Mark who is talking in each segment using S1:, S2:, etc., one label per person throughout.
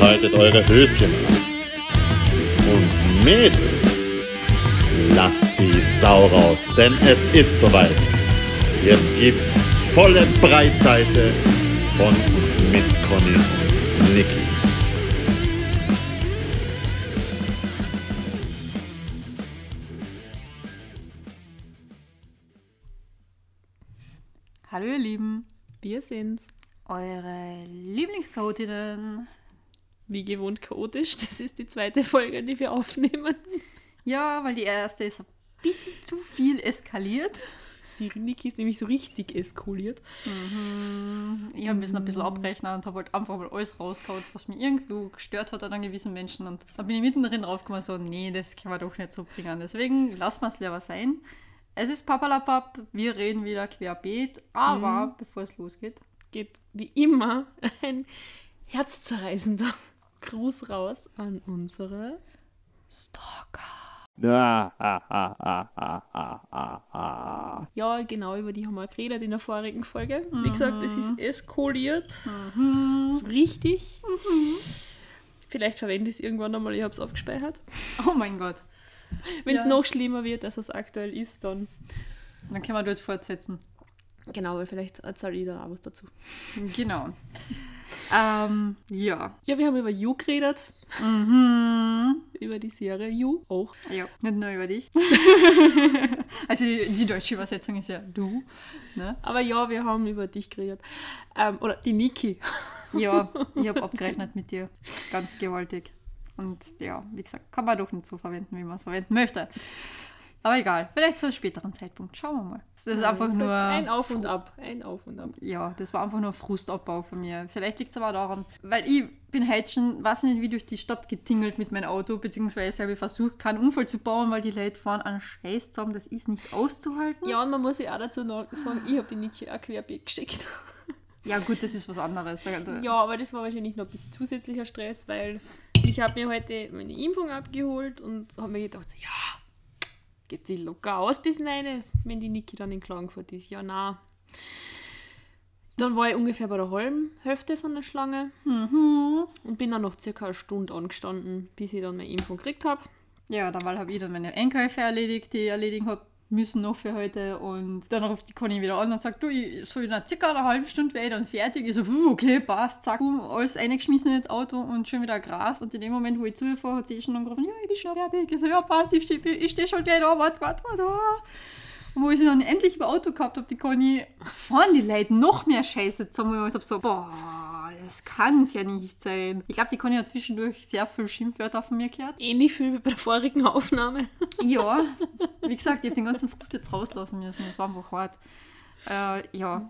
S1: Behaltet eure Höschen an. Und Mädels, lasst die Sau raus, denn es ist soweit. Jetzt gibt's volle Breitseite von und mit Conny und Niki.
S2: Hallo ihr Lieben,
S3: Wir sind's.
S2: eure Lieblingschaotinnen.
S3: Wie gewohnt chaotisch. Das ist die zweite Folge, die wir aufnehmen.
S2: Ja, weil die erste ist ein bisschen zu viel eskaliert.
S3: Die Niki ist nämlich so richtig eskaliert.
S2: Ich habe müssen ein bisschen abrechnen und habe halt einfach mal alles rausgehauen, was mich irgendwo gestört hat an gewissen Menschen. Und dann bin ich mittendrin draufgekommen, so, nee, das kann man doch nicht so bringen. Deswegen lassen wir es lieber sein. Es ist Papalapap, wir reden wieder querbeet, aber bevor es losgeht,
S3: Geht wie immer ein herzzerreißender Gruß raus an unsere Stalker. Ja, genau, über die haben wir geredet in der vorigen Folge. Wie gesagt, es ist eskaliert. So richtig. Vielleicht verwende ich es irgendwann einmal, ich habe es aufgespeichert.
S2: oh mein Gott,
S3: Wenn es
S2: Ja.
S3: noch schlimmer wird, als es aktuell ist, dann
S2: dann können wir dort fortsetzen.
S3: Genau, weil vielleicht erzähle ich dann auch was dazu.
S2: Genau. Ähm, ja.
S3: Ja, wir haben über You geredet,
S2: Mhm.
S3: über die Serie You auch.
S2: Ja, nicht nur über dich. also die, die deutsche Übersetzung ist ja du. Ne?
S3: Aber ja, wir haben über dich geredet. Ähm, oder die Niki.
S2: Ja, ich habe abgerechnet mit dir. Ganz gewaltig. Und ja, wie gesagt, kann man doch nicht so verwenden, wie man es verwenden möchte. Aber egal, vielleicht zu einem späteren Zeitpunkt. Schauen wir mal. Das ist einfach nur.
S3: Ein Auf und Ab. Ein Auf und Ab.
S2: Ja, das war einfach nur Frustabbau von mir. Vielleicht liegt es aber daran, weil ich bin heute schon, weiß nicht, wie durch die Stadt getingelt mit meinem Auto, beziehungsweise habe ich versucht, keinen Unfall zu bauen, weil die Leute fahren einen Scheiß zusammen, das ist nicht auszuhalten.
S3: Ja, und man muss ja auch dazu noch sagen, ich habe die auch querbeet geschickt.
S2: Ja, gut, das ist was anderes.
S3: Ja, aber das war wahrscheinlich noch ein bisschen zusätzlicher Stress, weil ich habe mir heute meine Impfung abgeholt und habe mir gedacht, so, ja, geht sie locker aus bis rein, wenn die Niki dann in Klagenfurt ist. Ja, na. Dann war ich ungefähr bei der halben Hälfte von der Schlange und bin dann noch circa eine Stunde angestanden, bis ich dann meine Impfung gekriegt habe.
S2: Ja, dann habe ich dann meine Einkäufe erledigt, die ich erledigen habe müssen noch für heute. Und dann ruft die Conny wieder an und sagt, du, ich soll in circa einer halben Stunde ich dann fertig. Ich so, "Puh, okay, passt, zack, boom, alles eingeschmissen ins Auto und schon wieder Gras. Und in dem Moment, wo ich zu ihr fahre, hat sie eh schon angerufen, ja, ich bin schon fertig. Ich so, ja, passt, ich stehe ich steh schon gleich da, warte, warte, warte. Und wo ich sie dann endlich im Auto gehabt habe, die Conny, fahren die Leute noch mehr Scheiße zusammen. Und ich hab so, boah, das kann es ja nicht sein. Ich glaube, die Conny hat zwischendurch sehr viel Schimpfwörter von mir gehört.
S3: Ähnlich viel wie bei der vorigen Aufnahme.
S2: Ja, wie gesagt, ich habe den ganzen Frust jetzt rauslassen müssen. Es war einfach hart. Äh, ja.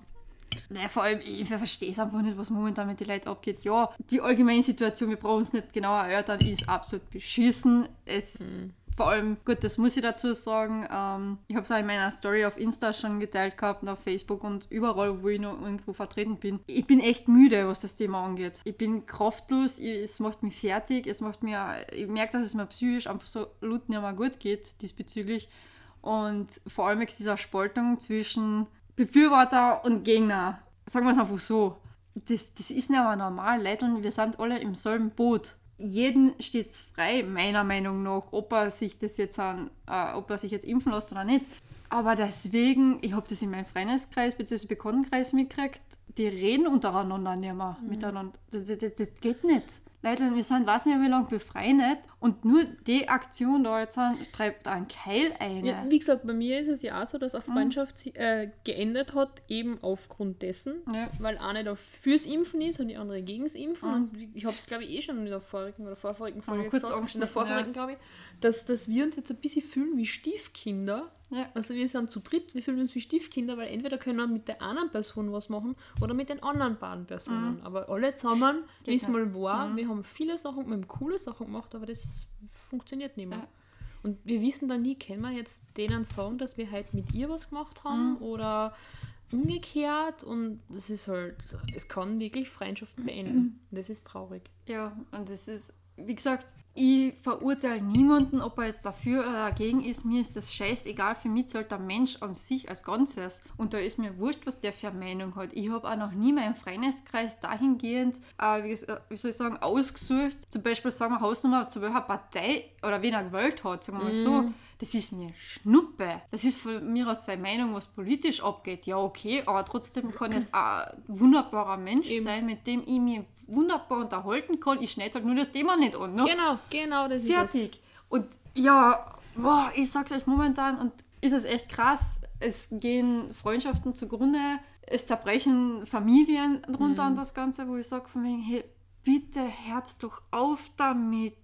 S2: Naja, vor allem, ich verstehe es einfach nicht, was momentan mit den Leuten abgeht. Ja, die allgemeine Situation, wir brauchen es nicht genauer erörtern, ist absolut beschissen. Es, Vor allem, gut, das muss ich dazu sagen, ähm, ich habe es auch in meiner Story auf Insta schon geteilt gehabt und auf Facebook und überall, wo ich noch irgendwo vertreten bin. Ich bin echt müde, was das Thema angeht. Ich bin kraftlos, ich, es macht mich fertig, es macht mir, ich merke, dass es mir psychisch absolut nicht mehr gut geht diesbezüglich. Und vor allem ist diese Spaltung zwischen Befürworter und Gegner. Sagen wir es einfach so. Das, das ist nicht aber normal, Leute, wir sind alle im selben Boot. Jeden steht frei, meiner Meinung nach, ob er sich das jetzt an, äh, ob er sich jetzt impfen lässt oder nicht. Aber deswegen, ich habe das in meinem Freundeskreis bzw. Bekanntenkreis mitgekriegt, die reden untereinander nicht mehr miteinander. Das, das, das geht nicht. Leute, wir sind weiß nicht wie lange befreundet und nur die Aktion da jetzt an, treibt einen Keil ein.
S3: Ja, wie gesagt, bei mir ist es ja auch so, dass eine Freundschaft si- äh, geendet hat, eben aufgrund dessen,
S2: Ja.
S3: weil eine da fürs Impfen ist und die andere gegens Impfen. Und ich habe es, glaube ich, eh schon in der vorigen oder vorvorigen Folge
S2: kurz
S3: gesagt, in der vorvorigen, glaube ich, dass, dass wir uns jetzt ein bisschen fühlen wie Stiefkinder.
S2: Ja.
S3: Also wir sind zu dritt, wir fühlen uns wie Stiefkinder, weil entweder können wir mit der einen Person was machen oder mit den anderen beiden Personen. Aber alle zusammen, es
S2: nicht.
S3: mal war, wir haben viele Sachen, wir haben coole Sachen gemacht, aber das funktioniert nicht mehr.
S2: Ja.
S3: Und wir wissen dann nie, können wir jetzt denen sagen, dass wir halt mit ihr was gemacht haben oder umgekehrt und das ist halt, es kann wirklich Freundschaften beenden. Und das ist traurig.
S2: Ja, und das ist, wie gesagt, ich verurteile niemanden, ob er jetzt dafür oder dagegen ist. Mir ist das scheißegal. Für mich zählt der Mensch an sich als Ganzes. Und da ist mir wurscht, was der für eine Meinung hat. Ich habe auch noch nie meinen Freundeskreis dahingehend, äh, wie, äh, wie, soll ich sagen, ausgesucht. Zum Beispiel sagen wir Hausnummer, zu welcher Partei oder wen er gewählt hat, sagen wir mal so. Das ist mir Schnuppe. Das ist von mir aus seine Meinung, was politisch abgeht. Ja, okay, aber trotzdem kann es ein wunderbarer Mensch
S3: Eben.
S2: sein, mit dem ich mich wunderbar unterhalten kann. Ich schneide halt nur das Thema nicht an. Ne?
S3: Genau, genau, das ist es.
S2: Fertig. Und ja, boah, ich sag's euch momentan und ist es echt krass. Es gehen Freundschaften zugrunde, es zerbrechen Familien drunter und das Ganze, wo ich sage von wegen, hey, bitte Herz doch auf damit.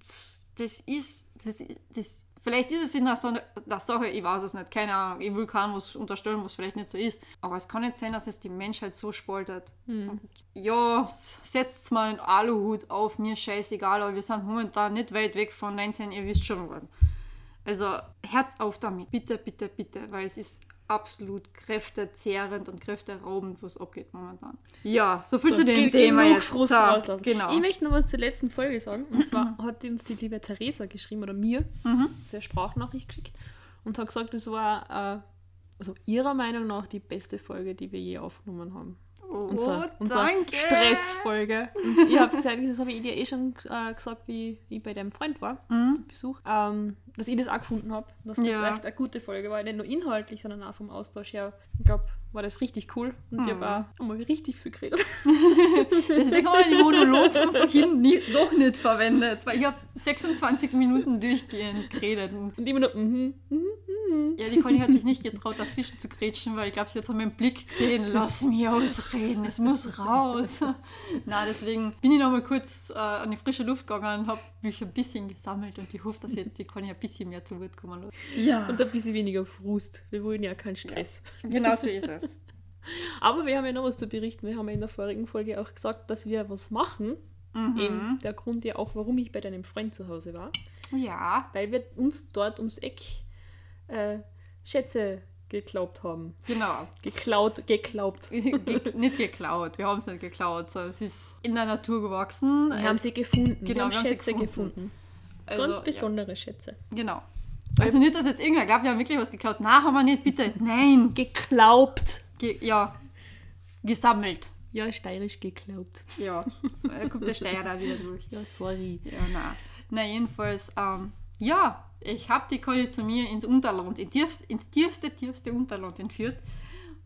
S2: Das ist, das ist, das Vielleicht ist es in der, Sonne, der Sache, ich weiß es nicht, keine Ahnung, ich will keinem was unterstellen, was vielleicht nicht so ist. Aber es kann nicht sein, dass es die Menschheit so spaltet. Und ja, setzt mal einen Aluhut auf, mir scheißegal, aber wir sind momentan nicht weit weg von 19, ihr wisst schon was. Also Herz auf damit, bitte, bitte, bitte, weil es ist absolut kräftezehrend und kräfteraubend, was abgeht momentan. Ja, so viel
S3: So,
S2: zu dem Thema jetzt. Genau.
S3: Ich möchte noch was zur letzten Folge sagen. Und zwar hat uns die liebe Theresa geschrieben, oder mir,
S2: Mhm.
S3: eine Sprachnachricht geschickt und hat gesagt, das war äh, also ihrer Meinung nach die beste Folge, die wir je aufgenommen haben.
S2: Oh,
S3: Unser,
S2: danke.
S3: Stressfolge. Und ich habe gesagt, das habe ich dir eh schon äh, gesagt, wie ich bei deinem Freund war, zu Besuch, ähm, dass ich das auch gefunden habe, dass das
S2: Mhm. Ja.
S3: echt eine gute Folge war. Nicht nur inhaltlich, sondern auch vom Austausch her. Ich glaube, war das richtig cool. Und ich
S2: Mhm.
S3: habe auch einmal richtig viel geredet.
S2: Deswegen haben wir den Monolog von vorhin nie, doch nicht verwendet, weil ich habe 26 Minuten durchgehend geredet. Und
S3: immer nur, mhm, mhm.
S2: Ja, die Conny hat sich nicht getraut, dazwischen zu grätschen, weil ich glaube, sie hat so meinen Blick gesehen, lass mich ausreden, es muss raus. Na, deswegen bin ich noch mal kurz äh, an die frische Luft gegangen und habe mich ein bisschen gesammelt und ich hoffe, dass jetzt die Conny ein bisschen mehr zu Wort kommen lässt. Ja,
S3: Und ein bisschen weniger Frust. Wir wollen ja keinen Stress.
S2: genau so ist es.
S3: Aber wir haben ja noch was zu berichten. Wir haben ja in der vorigen Folge auch gesagt, dass wir was machen.
S2: Mhm.
S3: Eben der Grund ja auch, warum ich bei deinem Freund zu Hause war.
S2: Ja,
S3: Weil wir uns dort ums Eck äh, Schätze geglaubt haben.
S2: genau.
S3: Geklaut, geglaubt.
S2: Ge nicht geklaut, wir haben es nicht geklaut, sondern es ist in der Natur gewachsen.
S3: Wir haben sie gefunden.
S2: Genau,
S3: wir haben
S2: wir haben
S3: Schätze
S2: gefunden.
S3: gefunden.
S2: also,
S3: Ganz
S2: ja.
S3: besondere Schätze.
S2: Genau. Also nicht, dass jetzt irgendwer glaubt, wir haben wirklich was geklaut. Nein, haben wir nicht, bitte. Nein.
S3: Geglaubt.
S2: Ge ja. Gesammelt.
S3: Ja, steirisch geglaubt.
S2: Ja. Da kommt der Steirer wieder durch.
S3: Ja, sorry.
S2: Ja, na. Na, jedenfalls, ähm, ja, ich habe die Conny zu mir ins Unterland, in tiefst, ins tiefste, tiefste Unterland entführt.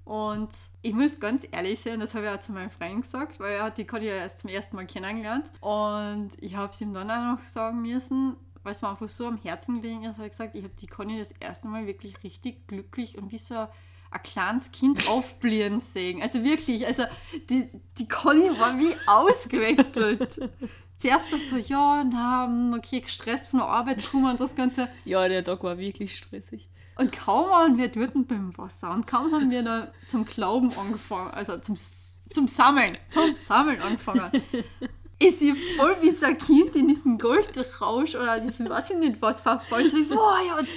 S2: Und ich muss ganz ehrlich sein, das habe ich auch zu meinem Freund gesagt, weil er hat die Conny ja erst zum ersten Mal kennengelernt. Und ich habe es ihm dann auch noch sagen müssen, weil es mir einfach so am Herzen gelegen ist, habe ich gesagt, ich habe die Conny das erste Mal wirklich richtig glücklich und wie so ein, ein kleines Kind aufblühen sehen. Also wirklich, also die, die Conny war wie ausgewechselt. Zuerst das so, ja, na, okay, gestresst von der Arbeit gekommen und das Ganze.
S3: Ja, der Tag war wirklich stressig.
S2: Und kaum waren wir dort beim Wasser und kaum haben wir da zum Glauben angefangen, also zum, zum Sammeln, zum Sammeln angefangen. Ist sie voll wie so ein Kind in diesen Goldrausch oder diesen, weiß ich nicht was, verfallen. So, boah, ja, und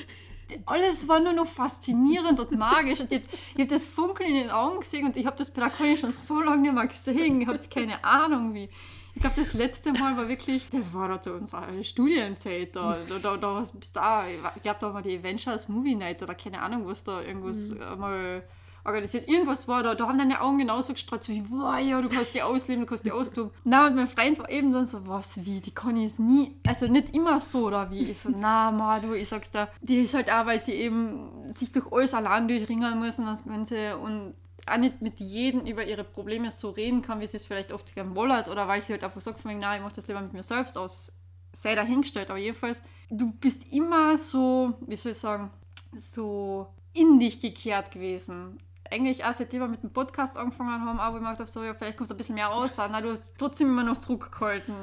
S2: alles war nur noch faszinierend und magisch. Und ich, habe das Funkeln in den Augen gesehen und ich habe das Conny schon so lange nicht mehr gesehen. Ich habe keine Ahnung wie. Ich glaube, das letzte Mal war wirklich, das war da zu unserer Studienzeit. Da, da, da, da was bis da. Ich glaube, da war die Avengers Movie Night oder keine Ahnung, was da irgendwas äh, mal organisiert. Irgendwas war da, da haben deine Augen genauso gestrahlt, so wie, boah, ja, du kannst die ausleben, du kannst die austoben. Na, und mein Freund war eben dann so, was, wie, die Conny ist nie, also nicht immer so, oder wie? Ich so, na, ma, du, ich sag's dir, die ist halt auch, weil sie eben sich durch alles allein durchringen muss und das Ganze und auch nicht mit jedem über ihre Probleme so reden kann, wie sie es vielleicht oft gern wollert, oder weil sie halt einfach sagt, von wegen, nein, ich mach das lieber mit mir selbst aus, sei dahingestellt, aber jedenfalls, du bist immer so, wie soll ich sagen, so in dich gekehrt gewesen. Eigentlich auch seitdem wir mit dem Podcast angefangen haben, mir gedacht habe, so, ja, vielleicht kommst du ein bisschen mehr raus. Nein, du hast trotzdem immer noch zurückgehalten.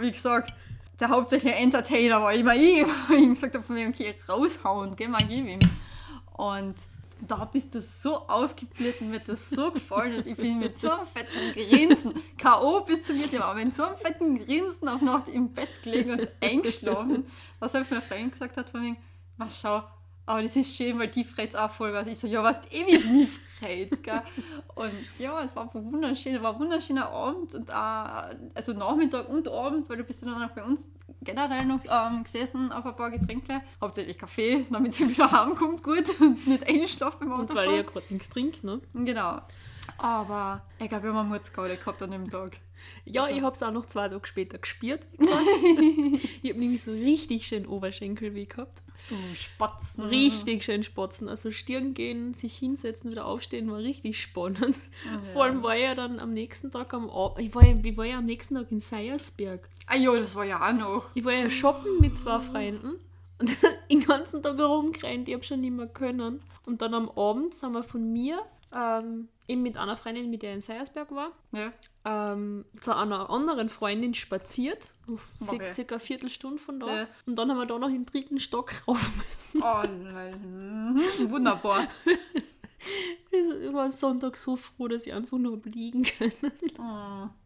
S2: Wie gesagt, der hauptsächliche Entertainer war immer ich, weil ich gesagt habe, von mir, okay, raushauen, geh mal, gib ihm. Und da bist du so aufgeblüht und mir das so gefallen und ich bin mit so einem fetten Grinsen, K.O. bis zu mir, aber mit so einem fetten Grinsen auf Nacht im Bett gelegen und eingeschlafen, was er für mein Freund gesagt hat, von wegen, was schau, aber das ist schön, weil die freut auch voll was. Ich so, ja, was eh, wie es mich freut, gell? Und ja, es war wunderschön, es war ein wunderschöner Abend und auch, also Nachmittag und Abend, weil du bist dann auch bei uns generell noch ähm, gesessen auf ein paar Getränke, hauptsächlich Kaffee, damit sie wieder heimkommt gut und nicht einschlaft beim
S3: Und weil ich ja
S2: Autofahren.
S3: gerade nichts trinke, ne?
S2: Genau. Aber ich glaube, wir haben einen Mutzgaude gehabt an dem Tag.
S3: Ja,
S2: Also-
S3: ich habe es auch noch zwei Tage später gespürt, ich habe nämlich so richtig schön Oberschenkelweh gehabt.
S2: Du Spatzen.
S3: Richtig schön spotzen. Also Stirn gehen, sich hinsetzen, wieder aufstehen, war richtig spannend. Vor allem war ich ja dann am nächsten Tag am Ab ich war, ja, ich war ja am nächsten Tag in Seiersberg.
S2: Ah ja, das war ja auch noch.
S3: Ich war ja shoppen mit zwei Freunden und den ganzen Tag rumgerannt, ich habe schon nicht mehr können. Und dann am Abend sind wir von mir, ähm, eben mit einer Freundin, mit der ich in Seiersberg war,
S2: Ja.
S3: ähm, zu einer anderen Freundin spaziert,
S2: Okay.
S3: circa eine Viertelstunde von da.
S2: Ja.
S3: Und dann haben wir da noch im dritten Stock rauf müssen.
S2: Oh nein. Mhm. Wunderbar.
S3: Ich war am Sonntag so froh, dass ich einfach nur liegen können.
S2: Oh.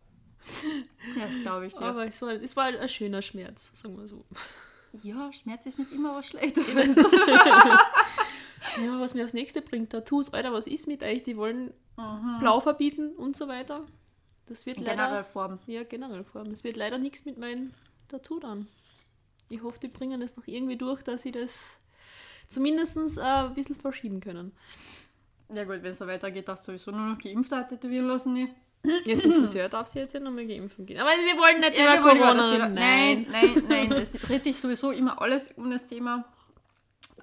S2: Ja, das glaube ich dir.
S3: Aber es war, es war ein schöner Schmerz, sagen wir so.
S2: ja, Schmerz ist nicht immer was Schlechtes.
S3: Ja, was mir aufs nächste bringt, Tattoos, Alter, was ist mit euch? Die wollen
S2: Mhm.
S3: blau verbieten und so weiter. Das wird leider.
S2: Generell Form.
S3: Ja, generell. Es wird leider nichts mit meinem Tattoo dann. Ich hoffe, die bringen das noch irgendwie durch, dass sie das zumindest äh, ein bisschen verschieben können.
S2: Ja gut, wenn es so weitergeht, darfst du sowieso nur noch Geimpfte tätowieren lassen. Ne?
S3: Jetzt zum Friseur darf sie jetzt ja nochmal geimpft gehen. Aber wir wollen nicht
S2: Ja,
S3: über
S2: über
S3: Corona.
S2: das Thema. Nein, nein, nein. Es dreht sich sowieso immer alles um das Thema.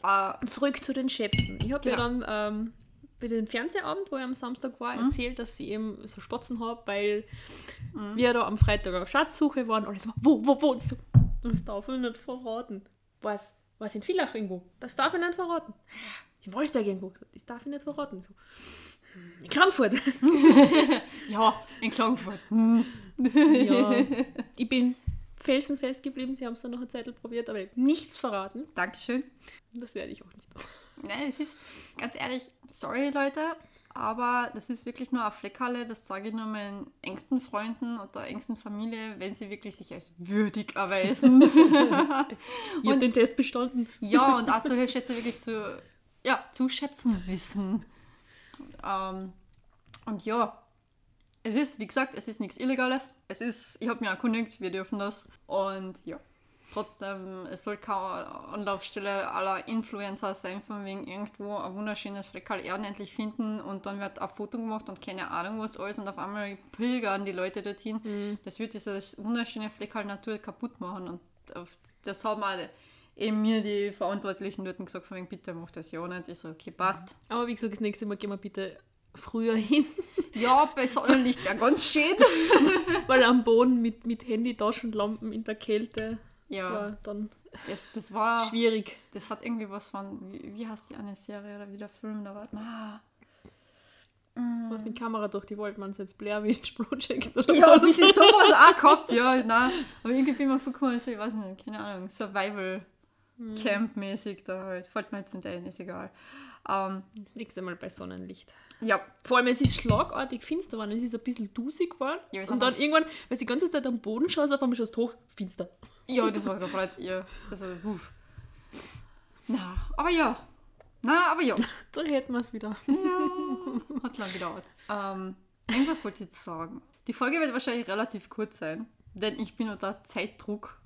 S2: Äh,
S3: Zurück zu den Schätzen. Ich habe ja
S2: Genau.
S3: dann ähm, bei dem Fernsehabend, wo ich am Samstag war,
S2: Mhm.
S3: erzählt, dass ich eben so Spatzen habe, weil wir da am Freitag auf Schatzsuche waren. Alles so, wo, wo, wo? Und ich so, das darf ich nicht verraten. Was? Was in Villach irgendwo? Das darf ich nicht verraten. In Wolfsberg irgendwo. Das darf ich nicht verraten. So, hm, in Klagenfurt.
S2: ja, in Klagenfurt.
S3: ja, ich bin felsenfest geblieben. Sie haben es dann noch eine Zeit probiert, aber ich nichts verraten.
S2: Dankeschön.
S3: Das werde ich auch nicht.
S2: Nein, es ist ganz ehrlich, sorry Leute, aber das ist wirklich nur eine Fleckhalle. Das sage ich nur meinen engsten Freunden oder engsten Familie, wenn sie wirklich sich als würdig erweisen.
S3: Ich habe den Test bestanden.
S2: ja, und auch solche Schätze wirklich zu, ja, zu schätzen wissen. Ähm, und ja, es ist, wie gesagt, es ist nichts Illegales. Es ist, ich habe mich erkundigt, wir dürfen das. Und ja, trotzdem, es soll keine Anlaufstelle aller Influencer sein, von wegen irgendwo ein wunderschönes Fleckal Erden endlich finden und dann wird ein Foto gemacht und keine Ahnung was alles und auf einmal pilgern die Leute dorthin. Das wird diese wunderschöne Fleckal Natur kaputt machen und auf, das haben auch eben mir die Verantwortlichen dort gesagt, von wegen, bitte mach das ja nicht. Ich so, okay, passt.
S3: Aber wie gesagt, das nächste Mal gehen wir bitte früher hin,
S2: Ja, bei Sonnenlicht wäre ganz schön.
S3: weil am Boden mit, mit Handy, Taschenlampen in der Kälte,
S2: Ja.
S3: das war dann
S2: Das, das war,
S3: schwierig.
S2: das hat irgendwie was von, wie, wie heißt die eine Serie oder wie der Film da war? Ah.
S3: Was mit Kamera durch die Waldmanns jetzt Blair Witch Project oder
S2: Ja, ein bisschen sowas auch gehabt, ja, nein. Aber irgendwie bin ich mir vorgekommen, so, ich weiß nicht, keine Ahnung, Survival Camp mäßig da halt. Fällt mir jetzt nicht ein, ist egal. Ähm,
S3: Das nächste Mal bei Sonnenlicht.
S2: Ja,
S3: Vor allem, es ist schlagartig finster geworden, es ist ein bisschen dusig geworden.
S2: Ja,
S3: und dann irgendwann, weil du die ganze Zeit am Boden schaust, auf einmal schaust du hoch, finster.
S2: ja, das war komplett ihr. Also, uff. Na, aber ja. Na, aber ja.
S3: Da hätten wir es wieder.
S2: Hat lang gedauert. Ähm, irgendwas wollte ich jetzt sagen. Die Folge wird wahrscheinlich relativ kurz sein, denn ich bin unter Zeitdruck.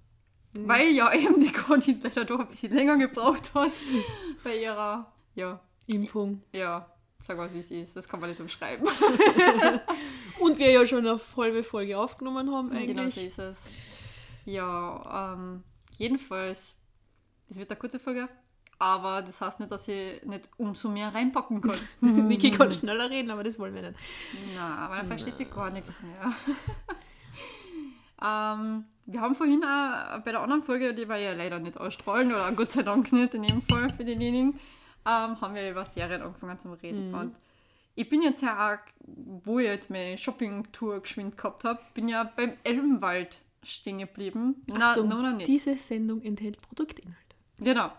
S2: Weil ja eben die Conny leider doch ein bisschen länger gebraucht hat bei ihrer, ja,
S3: Impfung.
S2: ja, sag mal, wie es ist. Das kann man nicht umschreiben.
S3: Und wir ja schon eine halbe Folge aufgenommen haben eigentlich.
S2: Genau so ist es. Ja, ähm, jedenfalls, es wird eine kurze Folge, aber das heißt nicht, dass ich nicht umso mehr reinpacken kann.
S3: Niki kann schneller reden, aber das wollen wir nicht.
S2: Na, aber dann versteht sie gar nichts mehr. ähm, wir haben vorhin auch bei der anderen Folge, die wir ja leider nicht ausstrahlen, oder Gott sei Dank nicht in dem Fall für denjenigen, ähm, haben wir über Serien angefangen zu reden. Und ich bin jetzt ja auch, wo ich jetzt meine Shopping-Tour geschwind gehabt habe, bin ja beim Elbenwald stehen geblieben. Na,
S3: Achtung,
S2: no, no, nicht.
S3: Diese Sendung enthält Produktinhalt.
S2: Genau.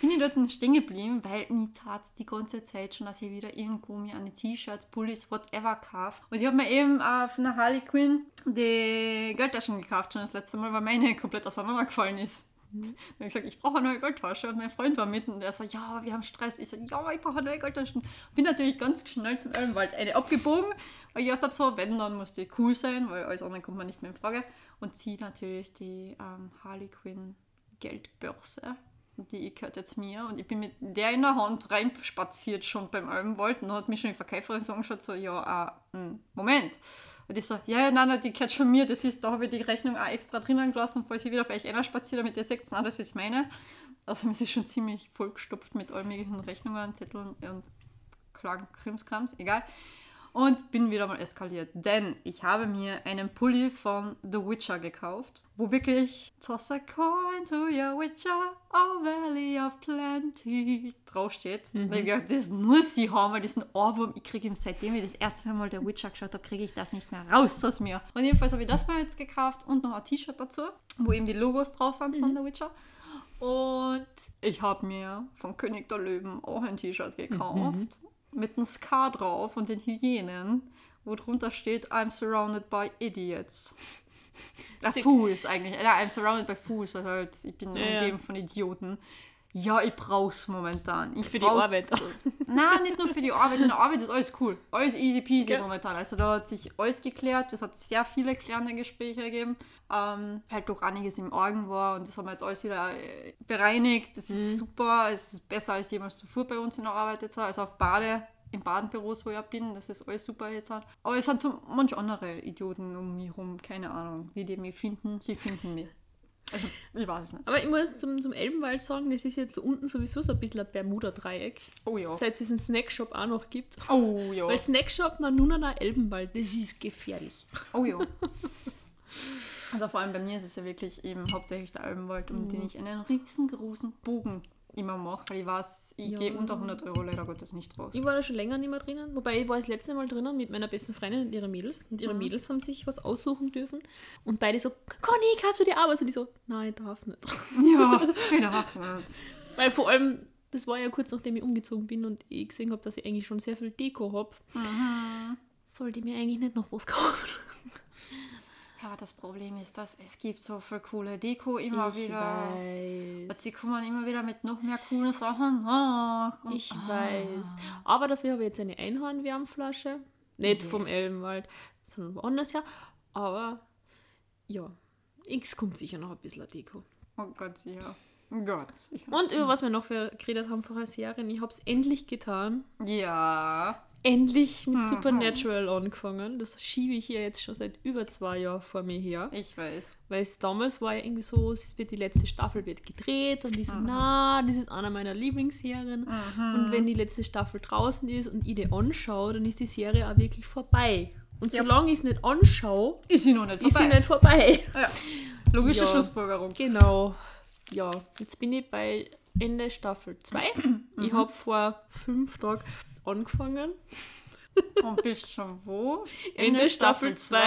S2: Bin ich dort stehen geblieben, weil mir tat die ganze Zeit schon, dass ich wieder irgendwo mir eine T-Shirts, Pullis, whatever kaufe. Und ich habe mir eben von der Harley Quinn die Geldtaschen gekauft schon das letzte Mal, weil meine komplett auseinandergefallen ist. Dann habe ich gesagt, ich brauche eine neue Goldtasche. Und mein Freund war mitten der sagt, ja, wir haben Stress. Ich so, ja, ich brauche eine neue Goldtasche. Bin natürlich ganz schnell zum Elbenwald eine abgebogen, weil ich gedacht habe, so, wenn, dann muss die cool sein, weil alles andere kommt man nicht mehr in Frage. Und ziehe natürlich die ähm, Harley Quinn Geldbörse. Die gehört jetzt mir und ich bin mit der in der Hand reinspaziert schon beim Albenwald und dann hat mich schon die Verkäuferin so angeschaut, so, ja, äh, mh, Moment. Und ich so, ja, ja, nein, nein, die gehört schon mir, das ist, da habe ich die Rechnung auch extra drinnen gelassen, falls ich wieder bei euch einer spaziere, damit ihr seht, nein, das ist meine. Also es ist schon ziemlich vollgestopft mit allen möglichen Rechnungen, Zetteln und Klagen, Krimskrams, egal. Und bin wieder mal eskaliert, denn ich habe mir einen Pulli von The Witcher gekauft, wo wirklich Toss a coin to your Witcher, oh Valley of Plenty draufsteht. Mhm. ich gedacht, das muss ich haben, weil diesen Ohrwurm, ich kriege ihm seitdem ich das erste Mal The Witcher geschaut habe, kriege ich das nicht mehr raus aus mir. Und jedenfalls habe ich das mal jetzt gekauft und noch ein T-Shirt dazu, wo eben die Logos drauf sind mhm. von The Witcher. Und ich habe mir von König der Löwen auch ein T-Shirt gekauft. Mhm mit einem Ska drauf und den Hyänen, wo drunter steht, I'm surrounded by idiots. Ah, Fools eigentlich. Ja, I'm surrounded by fools. Also halt, ich bin ja, umgeben ja. von Idioten. Ja, ich brauch's momentan. Ich
S3: für die Arbeit.
S2: Nein, nicht nur für die Arbeit. In der Arbeit ist alles cool. Alles easy peasy okay. momentan. Also da hat sich alles geklärt. Es hat sehr viele klärende Gespräche gegeben. Ähm, halt doch einiges im Orgen war und das haben wir jetzt alles wieder äh, bereinigt. Das ist mhm. super. Es ist besser als jemals zuvor bei uns in der Arbeit jetzt. Also auf Bade im Badenbüros, wo ich bin, das ist alles super jetzt. Aber es sind so manche andere Idioten um mich herum, keine Ahnung, wie die mich finden. Sie finden mich. Also, ich weiß es nicht.
S3: Aber ich muss zum, zum Elbenwald sagen, das ist jetzt unten sowieso so ein bisschen ein Bermuda-Dreieck.
S2: Oh ja.
S3: Seit es diesen Snackshop auch noch gibt.
S2: Oh ja.
S3: Weil Snackshop, na nun nach Elbenwald, das ist gefährlich.
S2: Oh ja. also vor allem bei mir ist es ja wirklich eben hauptsächlich der Elbenwald, um mhm. den ich einen riesengroßen Bogen immer mache, weil ich weiß, ich ja. gehe unter 100 Euro leider Gottes nicht raus.
S3: Ich war da schon länger nicht mehr drinnen, wobei ich war das letzte Mal drinnen mit meiner besten Freundin und ihren Mädels und ihre mhm. Mädels haben sich was aussuchen dürfen und beide so, Conny, kannst du dir arbeiten? Und ich so, nein, ich darf nicht.
S2: Ja, ich darf nicht.
S3: Weil vor allem, das war ja kurz nachdem ich umgezogen bin und ich gesehen habe, dass ich eigentlich schon sehr viel Deko habe. Mhm. Sollte ich mir eigentlich nicht noch was kaufen.
S2: Ja, das Problem ist, dass es gibt so viel coole Deko immer ich wieder. Weiß. Und sie kommen immer wieder mit noch mehr coolen Sachen nach.
S3: ich ah. weiß. Aber dafür habe ich jetzt eine Einhornwärmflasche. Nicht yes. vom Elbenwald, sondern woanders her. Aber ja, es kommt sicher noch ein bisschen Deko.
S2: Oh Gott, sicher. Gott, sicher.
S3: Und über was wir noch geredet haben vorher Serien, ich habe es endlich getan.
S2: Ja
S3: endlich mit mhm. Supernatural angefangen. Das schiebe ich hier jetzt schon seit über zwei Jahren vor mir her.
S2: Ich weiß.
S3: Weil es damals war ja irgendwie so, es wird die letzte Staffel wird gedreht und ich so, mhm. na, das ist einer meiner Lieblingsserien. Mhm. Und wenn die letzte Staffel draußen ist und ich die anschaue, dann ist die Serie auch wirklich vorbei. Und ja. solange ich es nicht anschaue,
S2: ist sie noch nicht
S3: vorbei. Ist sie nicht vorbei.
S2: Ja. Logische ja. Schlussfolgerung.
S3: Genau. Ja, jetzt bin ich bei Ende Staffel 2. Ich mhm. habe vor fünf Tagen angefangen.
S2: Und bist schon wo?
S3: Ende, Ende Staffel 2.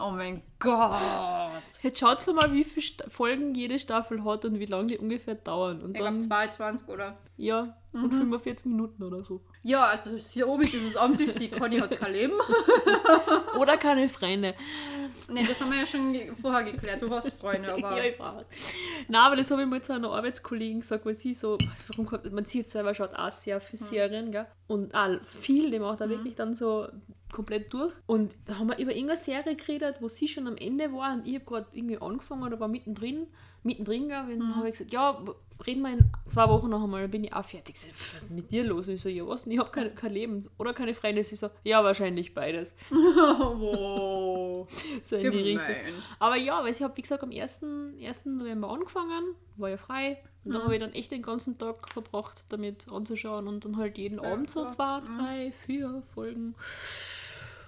S2: Oh mein Gott.
S3: Jetzt schaut mal, wie viele Folgen jede Staffel hat und wie lange die ungefähr dauern. Und
S2: ich glaube 22 oder?
S3: Ja, mhm. und 45 Minuten oder so.
S2: Ja, also so mit dieses Amtlich, die Conny hat kein Leben.
S3: oder keine Freunde.
S2: Ne, das haben wir ja schon vorher geklärt. Du hast Freunde, aber.
S3: ja, ich brauche Nein, aber das habe ich mal zu einer Arbeitskollegin gesagt, weil sie so, warum kommt, man sieht selber schaut auch sehr für mhm. Serien, gell? Und auch viel, die macht da mhm. wirklich dann so komplett durch. Und da haben wir über irgendeine Serie geredet, wo sie schon am Ende war und ich habe gerade irgendwie angefangen oder war mittendrin mittendrin gab. Und mhm. habe ich gesagt, ja, reden wir in zwei Wochen noch einmal, dann bin ich auch fertig. Ich so, was ist mit dir los? Ich so, ja was? Ich habe kein, kein Leben oder keine Freunde. Sie so, ja, wahrscheinlich beides.
S2: wow.
S3: so in Gemein. die Richtung. Aber ja, weil ich habe, wie gesagt, am 1. 1. November angefangen, war ja frei. Und mhm. da habe ich dann echt den ganzen Tag verbracht, damit anzuschauen und dann halt jeden ja, Abend so zwei, mhm. drei, vier Folgen.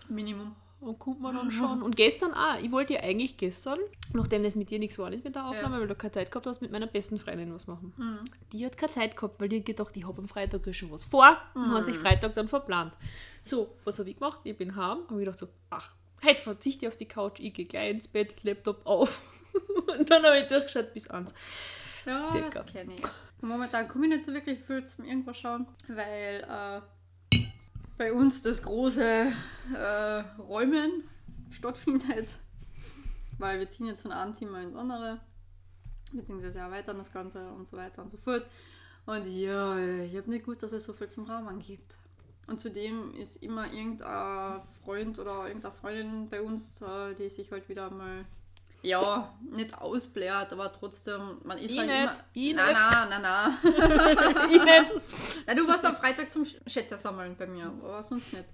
S2: Minimum.
S3: Und kommt man dann schon. Und gestern auch. Ich wollte ja eigentlich gestern, nachdem das mit dir nichts war, nicht mit der Aufnahme, ja. weil du keine Zeit gehabt hast, mit meiner besten Freundin was machen. Mhm. Die hat keine Zeit gehabt, weil die hat gedacht, ich habe am Freitag schon was vor mhm. und hat sich Freitag dann verplant. So, was habe ich gemacht? Ich bin heim, ich gedacht so, ach, heute verzichte ich auf die Couch, ich gehe gleich ins Bett, Laptop auf. und dann habe ich durchgeschaut bis eins.
S2: Ja, Circa. das kenne ich. Momentan komme ich nicht so wirklich viel zum irgendwas schauen, weil äh, bei uns das große äh, Räumen stattfindet, weil wir ziehen jetzt von einem Zimmer ins andere. beziehungsweise erweitern das Ganze und so weiter und so fort. Und ja, ich habe nicht gewusst, dass es so viel zum Rahmen gibt. Und zudem ist immer irgendein Freund oder irgendeine Freundin bei uns, äh, die sich halt wieder mal, ja, nicht ausbläht, aber trotzdem, man ist
S3: Ich
S2: halt
S3: nicht,
S2: immer...
S3: ich
S2: nein, nein, nein, nein.
S3: ich nicht.
S2: Na, du warst am Freitag zum Schätze sammeln bei mir, aber sonst nicht.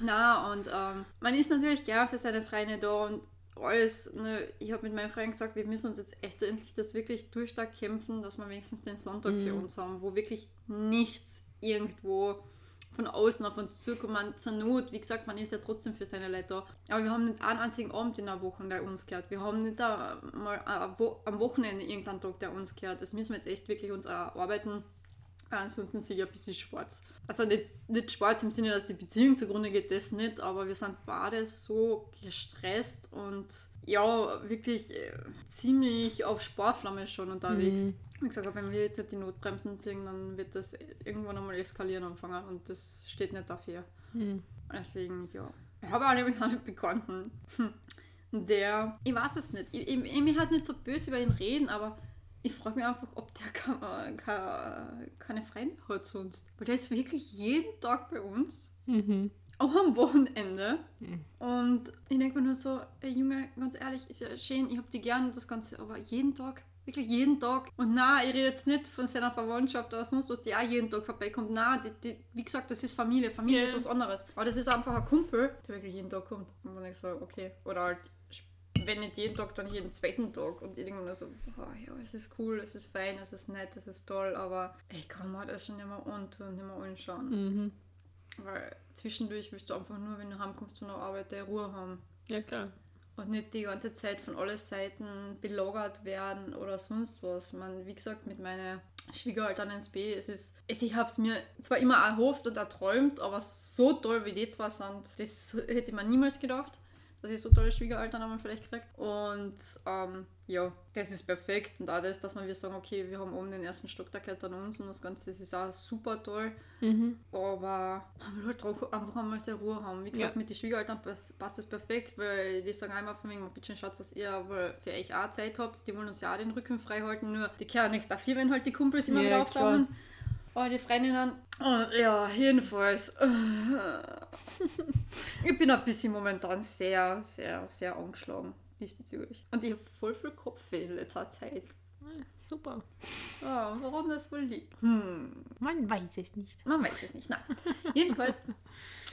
S2: Na, und ähm, man ist natürlich gern für seine Freunde da und alles. Ne, ich habe mit meinen Freunden gesagt, wir müssen uns jetzt echt endlich das wirklich durchkämpfen, dass wir wenigstens den Sonntag für uns haben, wo wirklich nichts irgendwo von außen auf uns zukommt. Man, zur Not, wie gesagt, man ist ja trotzdem für seine Leute da. Aber wir haben nicht einen einzigen Abend in der Woche, der uns gehört. Wir haben nicht da äh, am Wochenende irgendeinen Tag, der uns gehört. Das müssen wir jetzt echt wirklich uns erarbeiten. Ansonsten sehe ich ein bisschen schwarz. Also nicht, nicht schwarz im Sinne, dass die Beziehung zugrunde geht, das nicht, aber wir sind beide so gestresst und ja, wirklich äh, ziemlich auf Sparflamme schon unterwegs. Wie gesagt, wenn wir jetzt nicht die Notbremsen ziehen, dann wird das irgendwann einmal eskalieren anfangen und das steht nicht dafür.
S3: Hm.
S2: Deswegen, ja. Ich habe auch nämlich einen Bekannten, hm, der, ich weiß es nicht, ich, ich, ich will halt nicht so böse über ihn reden, aber ich frage mich einfach, ob der keine, keine, keine Freunde hat sonst. Weil der ist wirklich jeden Tag bei uns,
S3: Mhm.
S2: auch am Wochenende.
S3: Mhm.
S2: Und ich denke mir nur so, ey Junge, ganz ehrlich, ist ja schön, ich hab die gern und das Ganze, aber jeden Tag, wirklich jeden Tag. Und na, ich rede jetzt nicht von seiner Verwandtschaft oder sonst was, die auch jeden Tag vorbeikommt. Na, die, die, wie gesagt, das ist Familie. Familie
S3: Ja.
S2: ist was anderes. Aber das ist einfach ein Kumpel, der wirklich jeden Tag kommt. Und dann ich so, okay. Oder halt, wenn nicht jeden Tag, dann jeden zweiten Tag. Und nur so, oh, ja, es ist cool, es ist fein, es ist nett, es ist toll, aber ich kann mir das schon nicht mehr antun, nicht mehr anschauen.
S3: Mhm.
S2: Weil zwischendurch willst du einfach nur, wenn du heimkommst von der Arbeit, die Ruhe haben.
S3: Ja, klar.
S2: Und nicht die ganze Zeit von allen Seiten belagert werden oder sonst was. Man, wie gesagt, mit meinen Schwiegereltern ins B, es ist, ich habe es mir zwar immer erhofft und erträumt, aber so toll wie die zwei sind, das hätte man niemals gedacht, dass ich so tolle Schwiegereltern einmal vielleicht kriege. Und ähm, ja, das ist perfekt. Und auch das, dass man wir sagen, okay, wir haben oben den ersten Stock, der gehört an uns und das Ganze das ist auch super toll.
S3: Mhm.
S2: Aber man will halt auch einfach einmal seine Ruhe haben. Wie gesagt,
S3: Ja.
S2: mit den Schwiegereltern pa- passt das perfekt, weil die sagen einmal von wegen, bitte schaut, dass ihr aber für euch auch Zeit habt. Die wollen uns ja auch den Rücken frei halten, nur die können nichts dafür, wenn halt die Kumpels immer
S3: Ja, klar.
S2: auftauchen. Oh, die Freundinnen. Oh, ja, jedenfalls. ich bin ein bisschen momentan sehr, sehr, sehr angeschlagen diesbezüglich. Und ich habe voll viel Kopfweh in letzter Zeit.
S3: Ah, Super.
S2: Ja, warum das wohl liegt? Hm.
S3: Man weiß es nicht.
S2: Man weiß es nicht. Nein. Jedenfalls,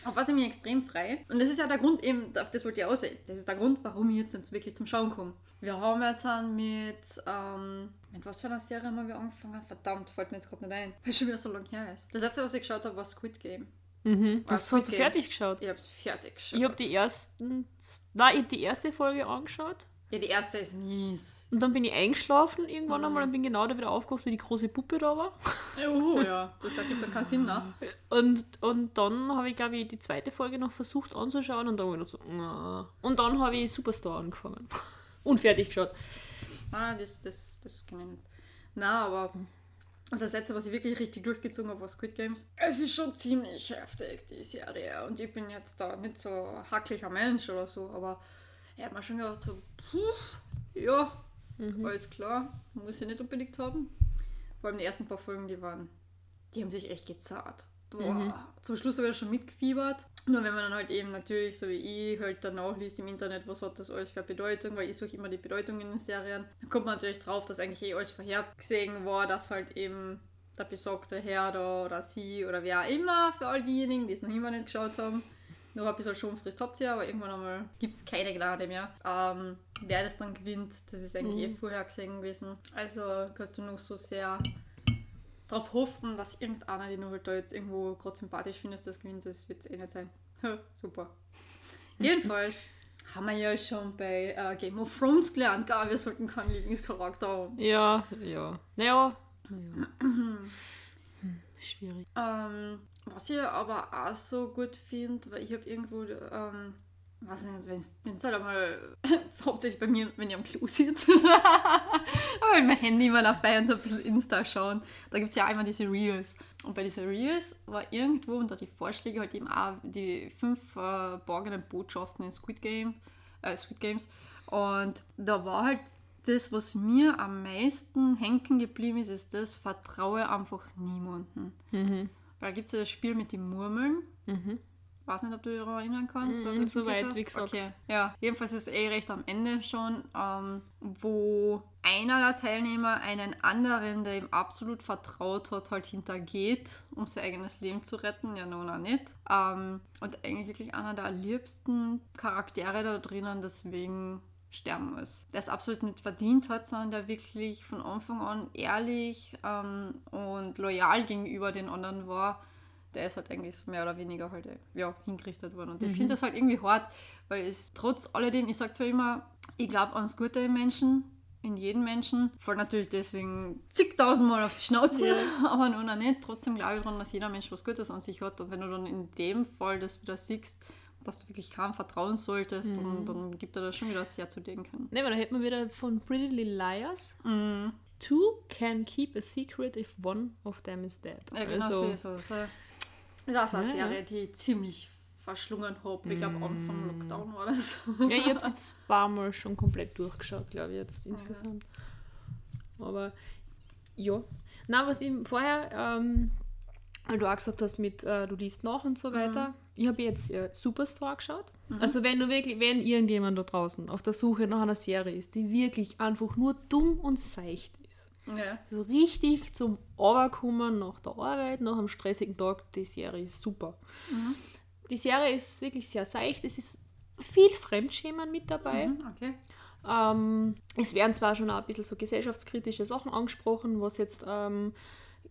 S2: auf was ich mich extrem frei. Und das ist ja der Grund eben, auf das wollte ich aussehen. Das ist der Grund, warum ich jetzt, jetzt wirklich zum Schauen komme. Wir haben jetzt dann mit, ähm, mit was für einer Serie haben wir angefangen? Verdammt, fällt mir jetzt gerade nicht ein. Weil es schon wieder so lange her ist. Das letzte, was ich geschaut habe, war Squid Game.
S3: Mhm.
S2: Squid
S3: hast du fertig geschaut.
S2: Ich habe es fertig geschaut.
S3: Ich habe die ersten, nein, ich hab die erste Folge angeschaut
S2: ja, die erste ist mies.
S3: und dann bin ich eingeschlafen irgendwann
S2: Mhm.
S3: einmal und bin genau da wieder aufgewacht, wie die große Puppe da war.
S2: Oh ja, das ergibt dann keinen Sinn, ne?
S3: Und, und dann habe ich, glaube ich, die zweite Folge noch versucht anzuschauen und dann habe ich gedacht so, na. Und dann habe ich Superstar angefangen. Und fertig geschaut.
S2: Ah, das, das, das kann ich nicht. Na, aber also das letzte, was ich wirklich richtig durchgezogen habe, war Squid Games. Es ist schon ziemlich heftig, die Serie. Und ich bin jetzt da nicht so hacklicher Mensch oder so, aber ich habe mir schon gedacht, so, puh, ja, alles klar, muss ich nicht unbedingt haben. Vor allem die ersten paar Folgen, die waren, die haben sich echt gezahlt. Boah, zum Schluss habe ich schon mitgefiebert. Nur wenn man dann halt eben natürlich, so wie ich, halt dann nachliest im Internet, was hat das alles für Bedeutung, weil ich suche immer die Bedeutung in den Serien, dann kommt man natürlich drauf, dass eigentlich eh alles vorhergesehen war, dass halt eben der besagte Herr da oder sie oder wer auch immer, für all diejenigen, die es noch immer nicht geschaut haben, noch ein bisschen Schonfrist habt ihr, aber irgendwann einmal gibt es keine Gnade mehr. Ähm, wer das dann gewinnt, das ist eigentlich eh vorhergesehen gewesen. Also kannst du noch so sehr darauf hoffen, dass irgendeiner, den du halt da jetzt irgendwo gerade sympathisch findest, das gewinnt, das wird es eh nicht sein. Super. Jedenfalls haben wir ja schon bei äh, Game of Thrones gelernt, gar wir sollten keinen Lieblingscharakter haben.
S3: Ja, ja. Naja. naja. Hm, Schwierig.
S2: Ähm, was ich aber auch so gut finde, weil ich habe irgendwo, ähm, weiß nicht, wenn es halt einmal, hauptsächlich bei mir, wenn ich am Klo sitze, aber mit mein Handy immer dabei und ein bisschen Insta schauen, da gibt es ja einmal diese Reels. Und bei diesen Reels war irgendwo unter die Vorschläge halt eben auch die fünf äh, borgenen Botschaften in Squid Game, äh, Squid Games. Und da war halt das, was mir am meisten hängen geblieben ist, ist das, vertraue einfach niemanden.
S3: Mhm.
S2: Weil da gibt es ja das Spiel mit den Murmeln.
S3: Mhm.
S2: Weiß nicht, ob du dich daran erinnern kannst. Das
S3: soweit,
S2: mitgekriegt
S3: wie gesagt.
S2: Okay. Ja, jedenfalls ist es eh recht am Ende schon, ähm, wo einer der Teilnehmer einen anderen, der ihm absolut vertraut hat, halt hintergeht, um sein eigenes Leben zu retten. Ja, nun auch nicht. Ähm, und eigentlich wirklich einer der liebsten Charaktere da drinnen, deswegen sterben muss. Der es absolut nicht verdient hat, sondern der wirklich von Anfang an ehrlich ähm, und loyal gegenüber den anderen war der ist halt eigentlich so mehr oder weniger halt äh, ja, hingerichtet worden. Und ich finde das halt irgendwie hart, weil es trotz alledem, ich sage zwar immer, ich glaube an das Gute im Menschen, in jedem Menschen, voll natürlich deswegen zigtausendmal auf die Schnauze,
S3: Ja.
S2: aber nun auch nicht. Trotzdem glaube ich daran, dass jeder Mensch was Gutes an sich hat. Und wenn du dann in dem Fall das wieder siehst, dass du wirklich kaum vertrauen solltest, dann, dann gibt er da schon wieder sehr zu denken.
S3: Ne, aber da hätten wir wieder von Pretty Little Liars.
S2: Mhm.
S3: Two can keep a secret if one of them is dead.
S2: Ja, genau
S3: also,
S2: so ist es. Ja. Das war eine
S3: Ja, ja.
S2: Serie, die ich ziemlich verschlungen habe. Ich glaube, Anfang Lockdown war das.
S3: Ja, ich habe es jetzt ein paar Mal schon komplett durchgeschaut, glaube ich, jetzt insgesamt. Aber ja. Na, was ich vorher, ähm, weil du auch gesagt hast, mit äh, du liest nach und so weiter. Ich habe jetzt äh, Superstore geschaut. Also wenn du wirklich, wenn irgendjemand da draußen auf der Suche nach einer Serie ist, die wirklich einfach nur dumm und seicht ist.
S2: Ja.
S3: So richtig zum Overkommen nach der Arbeit, nach einem stressigen Tag, die Serie ist super. Die Serie ist wirklich sehr seicht, es ist viel Fremdschämen mit dabei.
S2: Mhm, okay.
S3: Ähm, es werden zwar schon auch ein bisschen so gesellschaftskritische Sachen angesprochen, was jetzt ähm,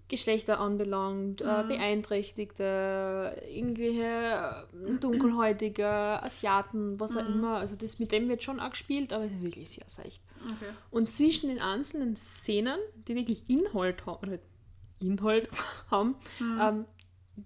S3: Geschlechter anbelangt, äh, Beeinträchtigte, irgendwelche äh, Dunkelhäutige, Asiaten, was auch immer. Also das, mit dem wird schon auch gespielt, aber es ist wirklich sehr seicht.
S2: okay.
S3: Und zwischen den einzelnen Szenen, die wirklich Inhalt haben, Inhalt haben, ähm,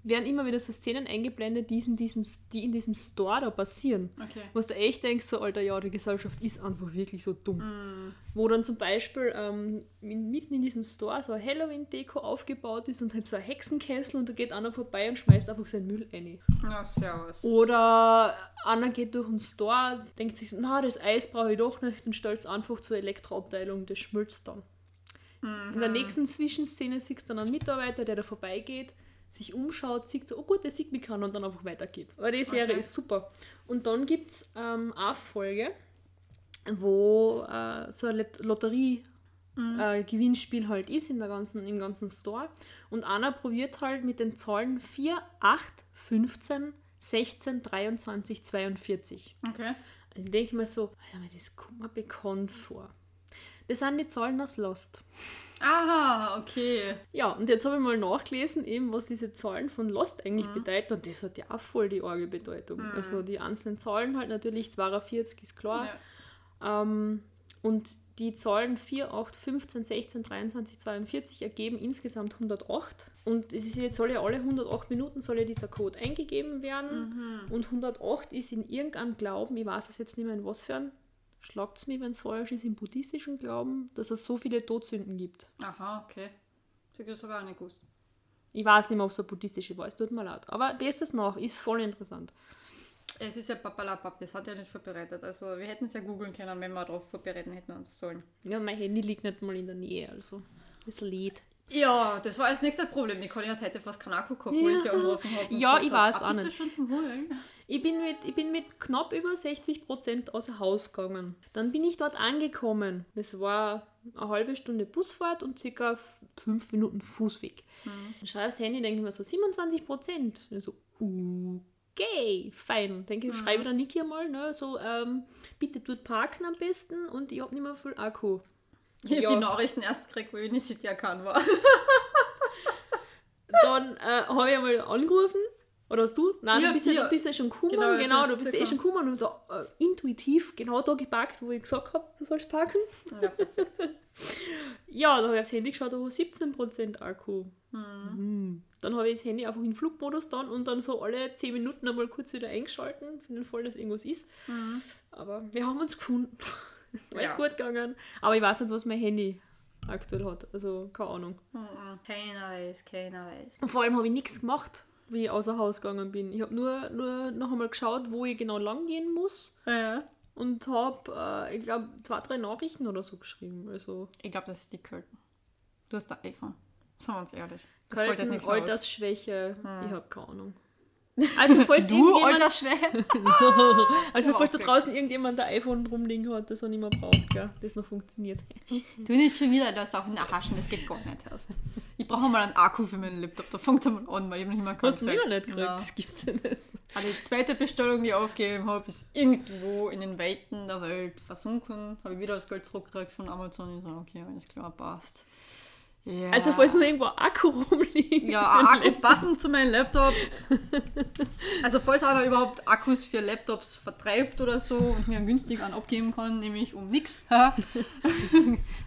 S3: werden immer wieder so Szenen eingeblendet, die in diesem, die in diesem Store da passieren.
S2: Okay.
S3: Was du echt denkst, so, Alter, ja, die Gesellschaft ist einfach wirklich so dumm. Wo dann zum Beispiel ähm, mitten in diesem Store so eine Halloween-Deko aufgebaut ist und halt so ein Hexenkessel und da geht einer vorbei und schmeißt einfach seinen Müll rein.
S2: Ja, servus.
S3: Oder einer geht durch den Store, denkt sich, so, na, das Eis brauche ich doch nicht und stellt es einfach zur Elektroabteilung, das schmilzt dann. In der nächsten Zwischenszene siehst du dann einen Mitarbeiter, der da vorbeigeht, sich umschaut, sieht so, oh gut, der sieht mich kann und dann einfach weitergeht. Aber die Serie
S2: Okay.
S3: ist super. Und dann gibt es ähm, eine Folge, wo äh, so ein Lot- Lotterie äh, Gewinnspiel halt ist in der ganzen, im ganzen Store. Und einer probiert halt mit den Zahlen 4, 8, 15, 16, 23, 42.
S2: Okay.
S3: Ich denke mir so, das kommt mir bekannt vor. Das sind die Zahlen aus Lost.
S2: Aha, okay.
S3: Ja, und jetzt habe ich mal nachgelesen, eben, was diese Zahlen von Lost eigentlich bedeuten. Und das hat ja auch voll die arge Bedeutung. Also die einzelnen Zahlen halt natürlich, 42 ist klar.
S2: Ja.
S3: Ähm, und die Zahlen 4, 8, 15, 16, 23, 42 ergeben insgesamt 108. Und es ist jetzt soll ja alle 108 Minuten soll ja dieser Code eingegeben werden. Und 108 ist in irgendeinem Glauben, ich weiß es jetzt nicht mehr in was für ein, schlagt es mir, wenn es falsch ist, im buddhistischen Glauben, dass es so viele Todsünden gibt.
S2: Aha, okay. Das habe ich auch nicht gewusst.
S3: Ich weiß nicht mehr, ob es eine buddhistische war, es tut mir leid. Aber das nach, ist voll interessant.
S2: Es ist ja papalapap, das hat ja nicht vorbereitet. Also wir hätten es ja googeln können, wenn wir darauf vorbereiten hätten uns sollen.
S3: Ja, mein Handy liegt nicht mal in der Nähe, also es lädt.
S2: Ja, das war das nächste Problem. Conny hat heute fast keinen Akku gehabt, wo ich sie angerufen habe.
S3: Ja, ich weiß
S2: "Ah,
S3: auch
S2: bist
S3: nicht."
S2: du schon zum Holen?
S3: Ich bin, mit, ich bin mit knapp über 60% außer Haus gegangen. Dann bin ich dort angekommen. Das war eine halbe Stunde Busfahrt und circa f- fünf Minuten Fußweg. Dann schaue ich aufs Handy denke ich mir so 27%. Und so, okay, fein. Denke ich, schreibe der Niki einmal, ne, so, ähm, bitte dort parken am besten und ich habe nicht mehr viel Akku.
S2: Ich habe
S3: Ja.
S2: die Nachrichten erst gekriegt, wo ich nicht sicher kann war.
S3: Dann äh, habe ich einmal angerufen. Oder hast du? Nein,
S2: Ja,
S3: du, bist ja,
S2: ja.
S3: du bist ja schon gekommen.
S2: Genau,
S3: Genau, du bist
S2: schon
S3: eh schon gekommen und so äh, intuitiv genau da geparkt, wo ich gesagt habe, du sollst parken.
S2: Ja.
S3: Ja, dann habe ich aufs Handy geschaut, da war 17% Akku. Mhm. Dann habe ich das Handy einfach in Flugmodus dann und dann so alle 10 Minuten einmal kurz wieder eingeschalten für den Fall, dass irgendwas ist. Aber wir haben uns gefunden. Alles
S2: Ja.
S3: gut gegangen. Aber ich weiß nicht, was mein Handy aktuell hat. Also keine Ahnung.
S2: Mhm. Keiner weiß, keiner weiß.
S3: Und vor allem habe ich nichts gemacht, wie ich außer Haus gegangen bin. Ich habe nur, nur noch einmal geschaut, wo ich genau lang gehen muss.
S2: Ja.
S3: und habe, äh, ich glaube, zwei, drei Nachrichten oder so geschrieben. Also
S2: Ich glaube, das ist die Költen. Du hast ein iPhone. Sagen wir uns ehrlich. Das aus.
S3: Altersschwäche, ich habe keine Ahnung. Also falls
S2: Du,
S3: irgendjemand,
S2: Altersschwäche?
S3: also falls da draußen irgendjemand ein iPhone rumliegen hat, das er nicht mehr braucht, gell, das noch funktioniert.
S2: Du nicht schon wieder das auch nachhaschen, das geht gar nicht erst. Ich brauche mal einen Akku für meinen Laptop, da fängt es mal an, weil ich noch nicht mehr
S3: Hast du nicht gekriegt?
S2: Ja.
S3: Das gibt's ja nicht.
S2: Aber die zweite Bestellung, die ich aufgegeben habe, ist irgendwo in den Weiten der Welt versunken. Habe ich wieder das Geld zurückgekriegt von Amazon. Ich so, okay, alles klar, passt. Ja.
S3: Also falls nur irgendwo Akku rumliegt.
S2: Ja, ein Akku passend zu meinem Laptop. Also falls einer überhaupt Akkus für Laptops vertreibt oder so und mir einen günstig einen abgeben kann, nämlich um nichts.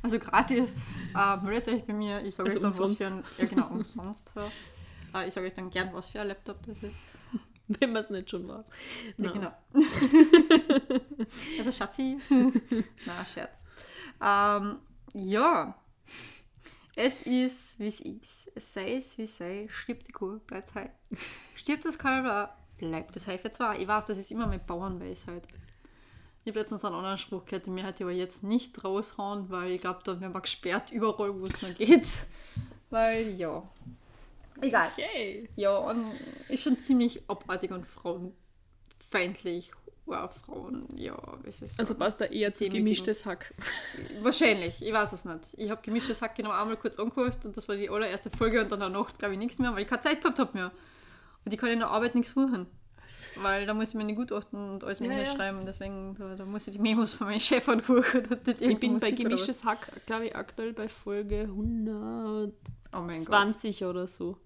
S2: Also gratis. Äh, meldet euch bei mir. Ich sage
S3: Also
S2: euch dann, was
S3: umsonst.
S2: für ein... Ja genau, umsonst. Äh, ich sage euch dann gern, was für ein Laptop das ist.
S3: Wenn man es nicht schon weiß.
S2: Ja,
S3: Na.
S2: genau. also Schatzi. Na, Scherz. Ähm, ja. Es ist, wie es ist. Es sei es, wie es sei. Stirbt die Kuh, bleibt heil. Stirbt das Kalber, bleibt das für zwei. Ich weiß, das ist immer mit Bauernweisheit. Ich habe letztens einen anderen Spruch gehört, den mir ich aber jetzt nicht raushauen, weil ich glaube, da werden wir gesperrt überall, wo es nur geht. Weil, ja. Egal.
S3: Okay.
S2: Ja, und ist schon ziemlich abartig und frauenfeindlich. Ja, Frauen, ja,
S3: Also passt da eher zu gemischtes Hack.
S2: Wahrscheinlich, ich weiß es nicht. Ich habe gemischtes Hack genau einmal kurz angehört und das war die allererste Folge und dann danach glaube ich nichts mehr, weil ich keine Zeit gehabt habe mehr. Und ich kann in der Arbeit nichts suchen. Weil da muss ich meine Gutachten und alles
S3: Ja,
S2: ja, schreiben, deswegen da, da muss ich die Memos von meinem Chef angucken.
S3: Ich bin bei
S2: Musik
S3: gemischtes Hack, glaube ich, aktuell bei Folge 120
S2: was. Oh
S3: oder so.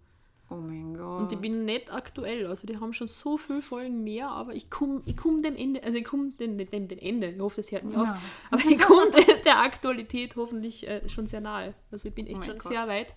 S2: Oh mein Gott.
S3: Und ich bin nicht aktuell. Also die haben schon so viele Folgen mehr, aber ich komme ich komm dem Ende, also ich komme dem, dem, dem Ende, ich hoffe, das hört nicht auf, aber ich komme der, der Aktualität hoffentlich äh, schon sehr nahe. Also ich bin echt
S2: Oh
S3: schon
S2: Gott.
S3: sehr weit.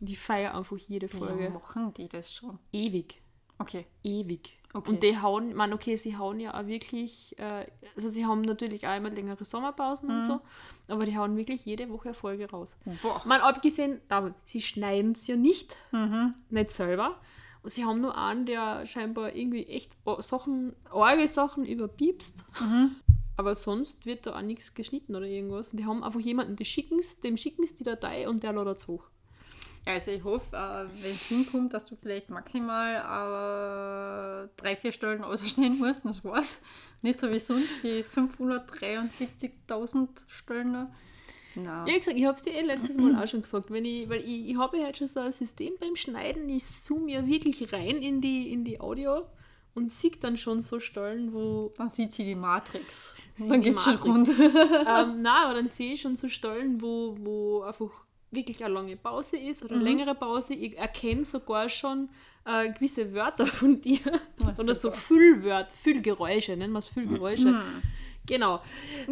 S3: Und ich feiere einfach jede
S2: Wie
S3: Folge.
S2: machen die das schon?
S3: Ewig.
S2: Okay.
S3: Ewig.
S2: Okay.
S3: Und die hauen, man okay, sie hauen ja auch wirklich, äh, also sie haben natürlich auch immer längere Sommerpausen
S2: Mhm.
S3: und so, aber die hauen wirklich jede Woche Folge raus.
S2: Boah.
S3: Mal abgesehen davon, sie schneiden es ja nicht,
S2: Mhm.
S3: nicht selber. Und sie haben nur einen, der scheinbar irgendwie echt Sachen, arge Sachen überpiepst.
S2: Mhm.
S3: Aber sonst wird da auch nichts geschnitten oder irgendwas. Und die haben einfach jemanden, die schicken's, dem schicken sie die Datei und der ladet es hoch.
S2: Also ich hoffe, äh, wenn es hinkommt, dass du vielleicht maximal äh, drei, vier Stellen ausschneiden musst, das war's. Nicht so wie sonst, die 573.000 Stellen. Nein.
S3: Ja, wie gesagt, ich habe es dir eh letztes Mal auch schon gesagt, wenn ich, weil ich, ich habe ja jetzt schon so ein System beim Schneiden, ich zoome ja wirklich rein in die, in die Audio und sehe dann schon so Stellen, wo
S2: Dann sieht sie die Matrix. Dann
S3: die
S2: geht's schon rund.
S3: ähm, nein, aber dann sehe ich schon so Stellen, wo, wo einfach wirklich eine lange Pause ist oder eine längere Pause. Ich erkenne sogar schon äh, gewisse Wörter von dir
S2: Na,
S3: oder so. Füllwörter, Füllgeräusche, nennen wir es Füllgeräusche. Genau.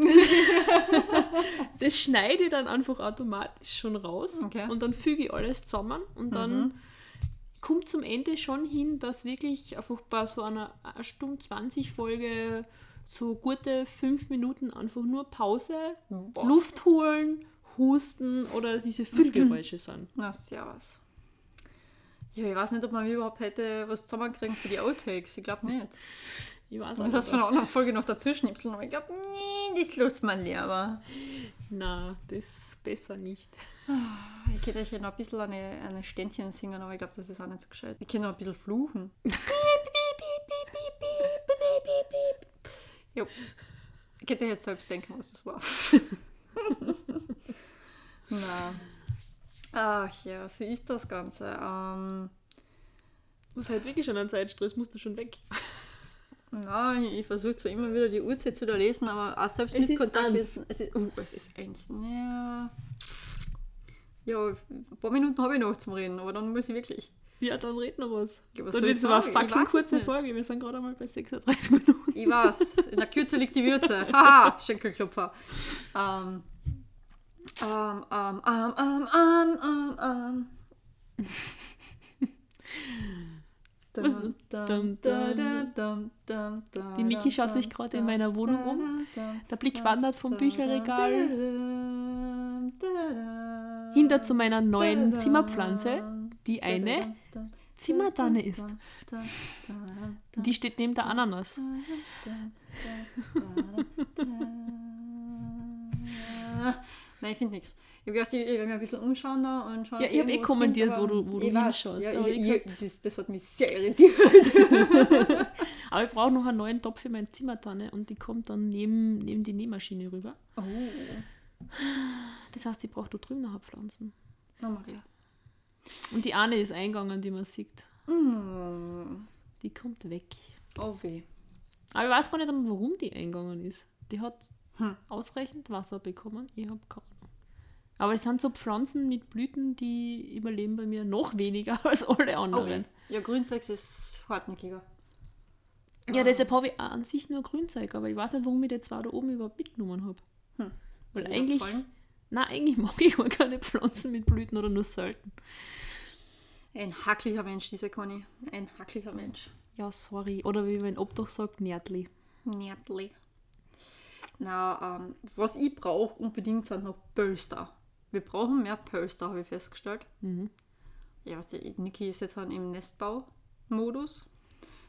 S3: das schneide ich dann einfach automatisch schon raus
S2: Okay.
S3: und dann füge ich alles zusammen und dann kommt zum Ende schon hin, dass wirklich einfach bei so einer 1 Stunde 20 Folge so gute fünf Minuten einfach nur Pause,
S2: Boah.
S3: Luft holen, husten oder diese Füllgeräusche sind.
S2: Na, servus. Ja, ich weiß nicht, ob man überhaupt hätte was zusammenkriegen für die Outtakes. Ich glaube nicht.
S3: Ich weiß
S2: muss das von einer anderen Folge noch dazu schnipseln, aber ich glaube, nee, das lässt man lieber.
S3: Na, das besser nicht.
S2: Ich könnte euch noch ein bisschen eine, eine Ständchen singen, aber ich glaube, das ist auch nicht so gescheit. Ich kann noch ein bisschen fluchen. jo. Ich könnte euch jetzt selbst denken, was das war. Na. Ach ja, so ist das Ganze. Ähm,
S3: Das ist halt wirklich schon ein Zeitstress, musst du schon weg.
S2: na, ich, versuche zwar immer wieder die Uhrzeit zu lesen, aber auch selbst
S3: Es
S2: mit Kontakt Es ist, uh, es ist eins. Ja. ja, ein paar Minuten habe ich noch zum Reden, aber dann muss ich wirklich.
S3: Ja, dann red noch was.
S2: Ja, was
S3: dann wird es aber fucking kurze. Folge. Wir sind gerade mal bei 36 Minuten.
S2: Ich weiß, in der Kürze liegt die Würze. Haha, Schenkelklopfer. Ähm, ähm, ähm, ähm, ähm, ähm.
S3: Die Miki schaut sich gerade in meiner Wohnung um. Der Blick wandert vom Bücherregal hinter zu meiner neuen Zimmerpflanze, die eine Zimmertanne ist. Die steht neben der Ananas.
S2: Nein, ich finde nichts. Ich habe gedacht, ich, ich werde mich ein bisschen umschauen da und schauen.
S3: Ja, ich hab eh kommentiert,
S2: find,
S3: wo du- wo du hinschaust,
S2: Ja, ich, ich, das, das hat mich sehr irritiert.
S3: Aber ich brauche noch einen neuen Topf für meine Zimmertanne und die kommt dann neben, neben die Nähmaschine rüber.
S2: Oh,
S3: Das heißt, ich brauche da drüben noch Pflanzen.
S2: na Maria.
S3: Und die eine ist eingegangen, die man sieht.
S2: Mm.
S3: Die kommt weg.
S2: Oh weh.
S3: Aber ich weiß gar nicht, warum die eingegangen ist. Die hat
S2: Hm.
S3: ausreichend Wasser bekommen. Ich habe keine Ahnung. Aber es sind so Pflanzen mit Blüten, die überleben bei mir noch weniger als alle
S2: Oh
S3: anderen.
S2: weh. Ja, Grünzeugs ist hartnäckiger.
S3: Ja, deshalb habe ich an sich nur Grünzeug, aber ich weiß nicht, warum ich die zwei da oben überhaupt mitgenommen habe.
S2: Hm.
S3: Weil eigentlich,
S2: gefallen?
S3: Nein, eigentlich mag ich gar keine Pflanzen mit Blüten oder nur selten.
S2: Ein hacklicher Mensch, dieser Conny. Ein hacklicher Mensch.
S3: Ja, sorry. Oder wie mein Obdach sagt, Närtli.
S2: Närtli. Na, ähm, was ich brauche unbedingt sind noch Pölster. Wir brauchen mehr Pölster, habe ich festgestellt.
S3: Mhm.
S2: Ja, was die Niki ist jetzt halt im Nestbau-Modus.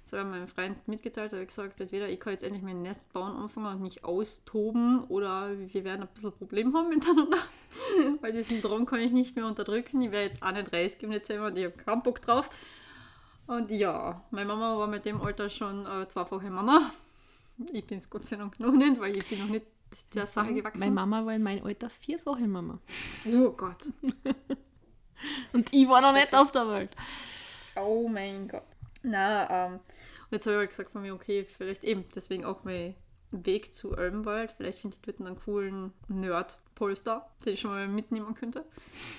S2: So habe ich meinem Freund mitgeteilt, habe ich gesagt, entweder ich kann jetzt endlich mein Nest bauen anfangen und mich austoben oder wir werden ein bisschen Problem haben miteinander. Weil diesen Drang kann ich nicht mehr unterdrücken. Ich werde jetzt auch nicht 30 im Dezember und ich habe keinen Bock drauf. Und ja, meine Mama war mit dem Alter schon äh, zweifache Mama. Ich bin es Gott sei Dank noch nicht, weil ich bin noch nicht der Sache gewachsen.
S3: Meine Mama war in meinem Alter vierfache Mama.
S2: oh Gott.
S3: Und ich war noch nicht auf der Welt.
S2: Oh mein Gott. Na, ähm, und jetzt habe ich halt gesagt von mir, okay, vielleicht eben, deswegen auch mein Weg zu Elbenwald. Vielleicht finde ich dort einen coolen Nerd-Polster, den ich schon mal mitnehmen könnte.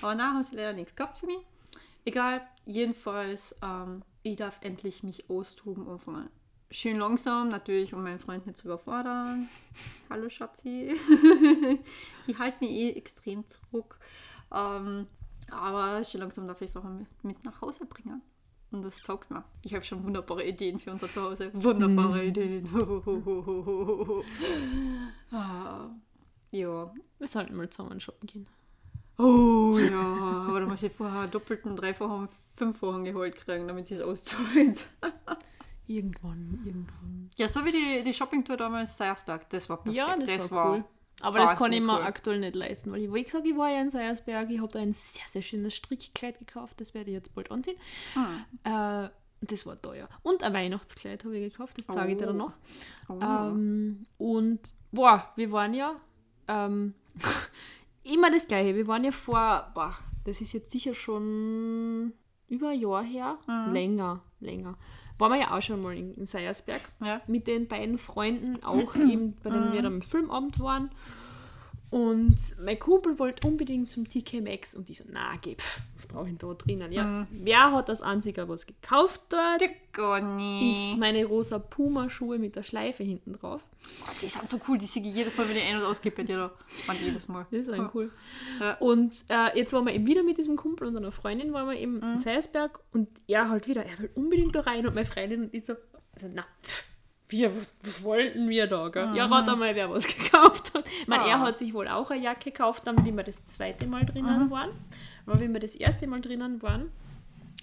S2: Aber na, haben sie leider nichts gehabt für mich. Egal, jedenfalls, ähm, ich darf endlich mich austoben anfangen. Schön langsam, natürlich, um meinen Freund nicht zu überfordern. Hallo Schatzi. ich halte mich eh extrem zurück. Ähm, aber schön langsam darf ich Sachen mit, mit nach Hause bringen. Und das taugt mir. Ich habe schon wunderbare Ideen für unser Zuhause. Wunderbare Ideen. ah, ja.
S3: Wir sollten mal zusammen shoppen gehen.
S2: Oh ja, aber da muss ich vorher doppelten, dreifachen, fünffachen geholt kriegen, damit sie es auszahlt.
S3: Irgendwann, irgendwann.
S2: Ja, so wie die, die Shoppingtour damals in Seiersberg. Das war perfekt.
S3: Ja, das, war, cool. Aber das kann ich mir
S2: cool.
S3: aktuell nicht leisten, weil ich, wie gesagt, ich war ja in Seiersberg, ich habe da ein sehr, sehr schönes Strickkleid gekauft, das werde ich jetzt bald anziehen.
S2: Hm.
S3: Äh, das war teuer. Und ein Weihnachtskleid habe ich gekauft, das zeige ich dir dann noch.
S2: Oh.
S3: Ähm, und boah, wir waren ja ähm, immer das gleiche. Wir waren ja vor, boah, das ist jetzt sicher schon über ein Jahr her,
S2: Mhm.
S3: länger, länger. Waren wir ja auch schon mal in, in Seiersberg
S2: Ja.
S3: mit den beiden Freunden, auch eben, bei denen wir dann im Filmabend waren. Und mein Kumpel wollte unbedingt zum TK Maxx und ich so, na, geh, pff, was brauche ich denn da drinnen? Ja, wer hat das einzige was gekauft dort?
S2: Die Conny.
S3: Ich meine rosa Puma-Schuhe mit der Schleife hinten drauf.
S2: Die sind so cool, die sehe ich jedes Mal, wenn ich ein- und ausgebe bei dir da. Jedes Mal.
S3: Das ist ein cool.
S2: Ja.
S3: Und äh, jetzt waren wir eben wieder mit diesem Kumpel und einer Freundin, waren wir eben
S2: Mhm.
S3: in Seiersberg und er halt wieder, er will unbedingt da rein und meine Freundin und ich so, also na, pff, wir, was, was wollten wir da, gell? Ja, rat einmal, wer was gekauft hat. Ich meine, er
S2: Mhm. Ah.
S3: hat sich wohl auch eine Jacke gekauft, dann, wie wir das zweite Mal drinnen
S2: Mhm.
S3: waren. Aber wie wir das erste Mal drinnen waren,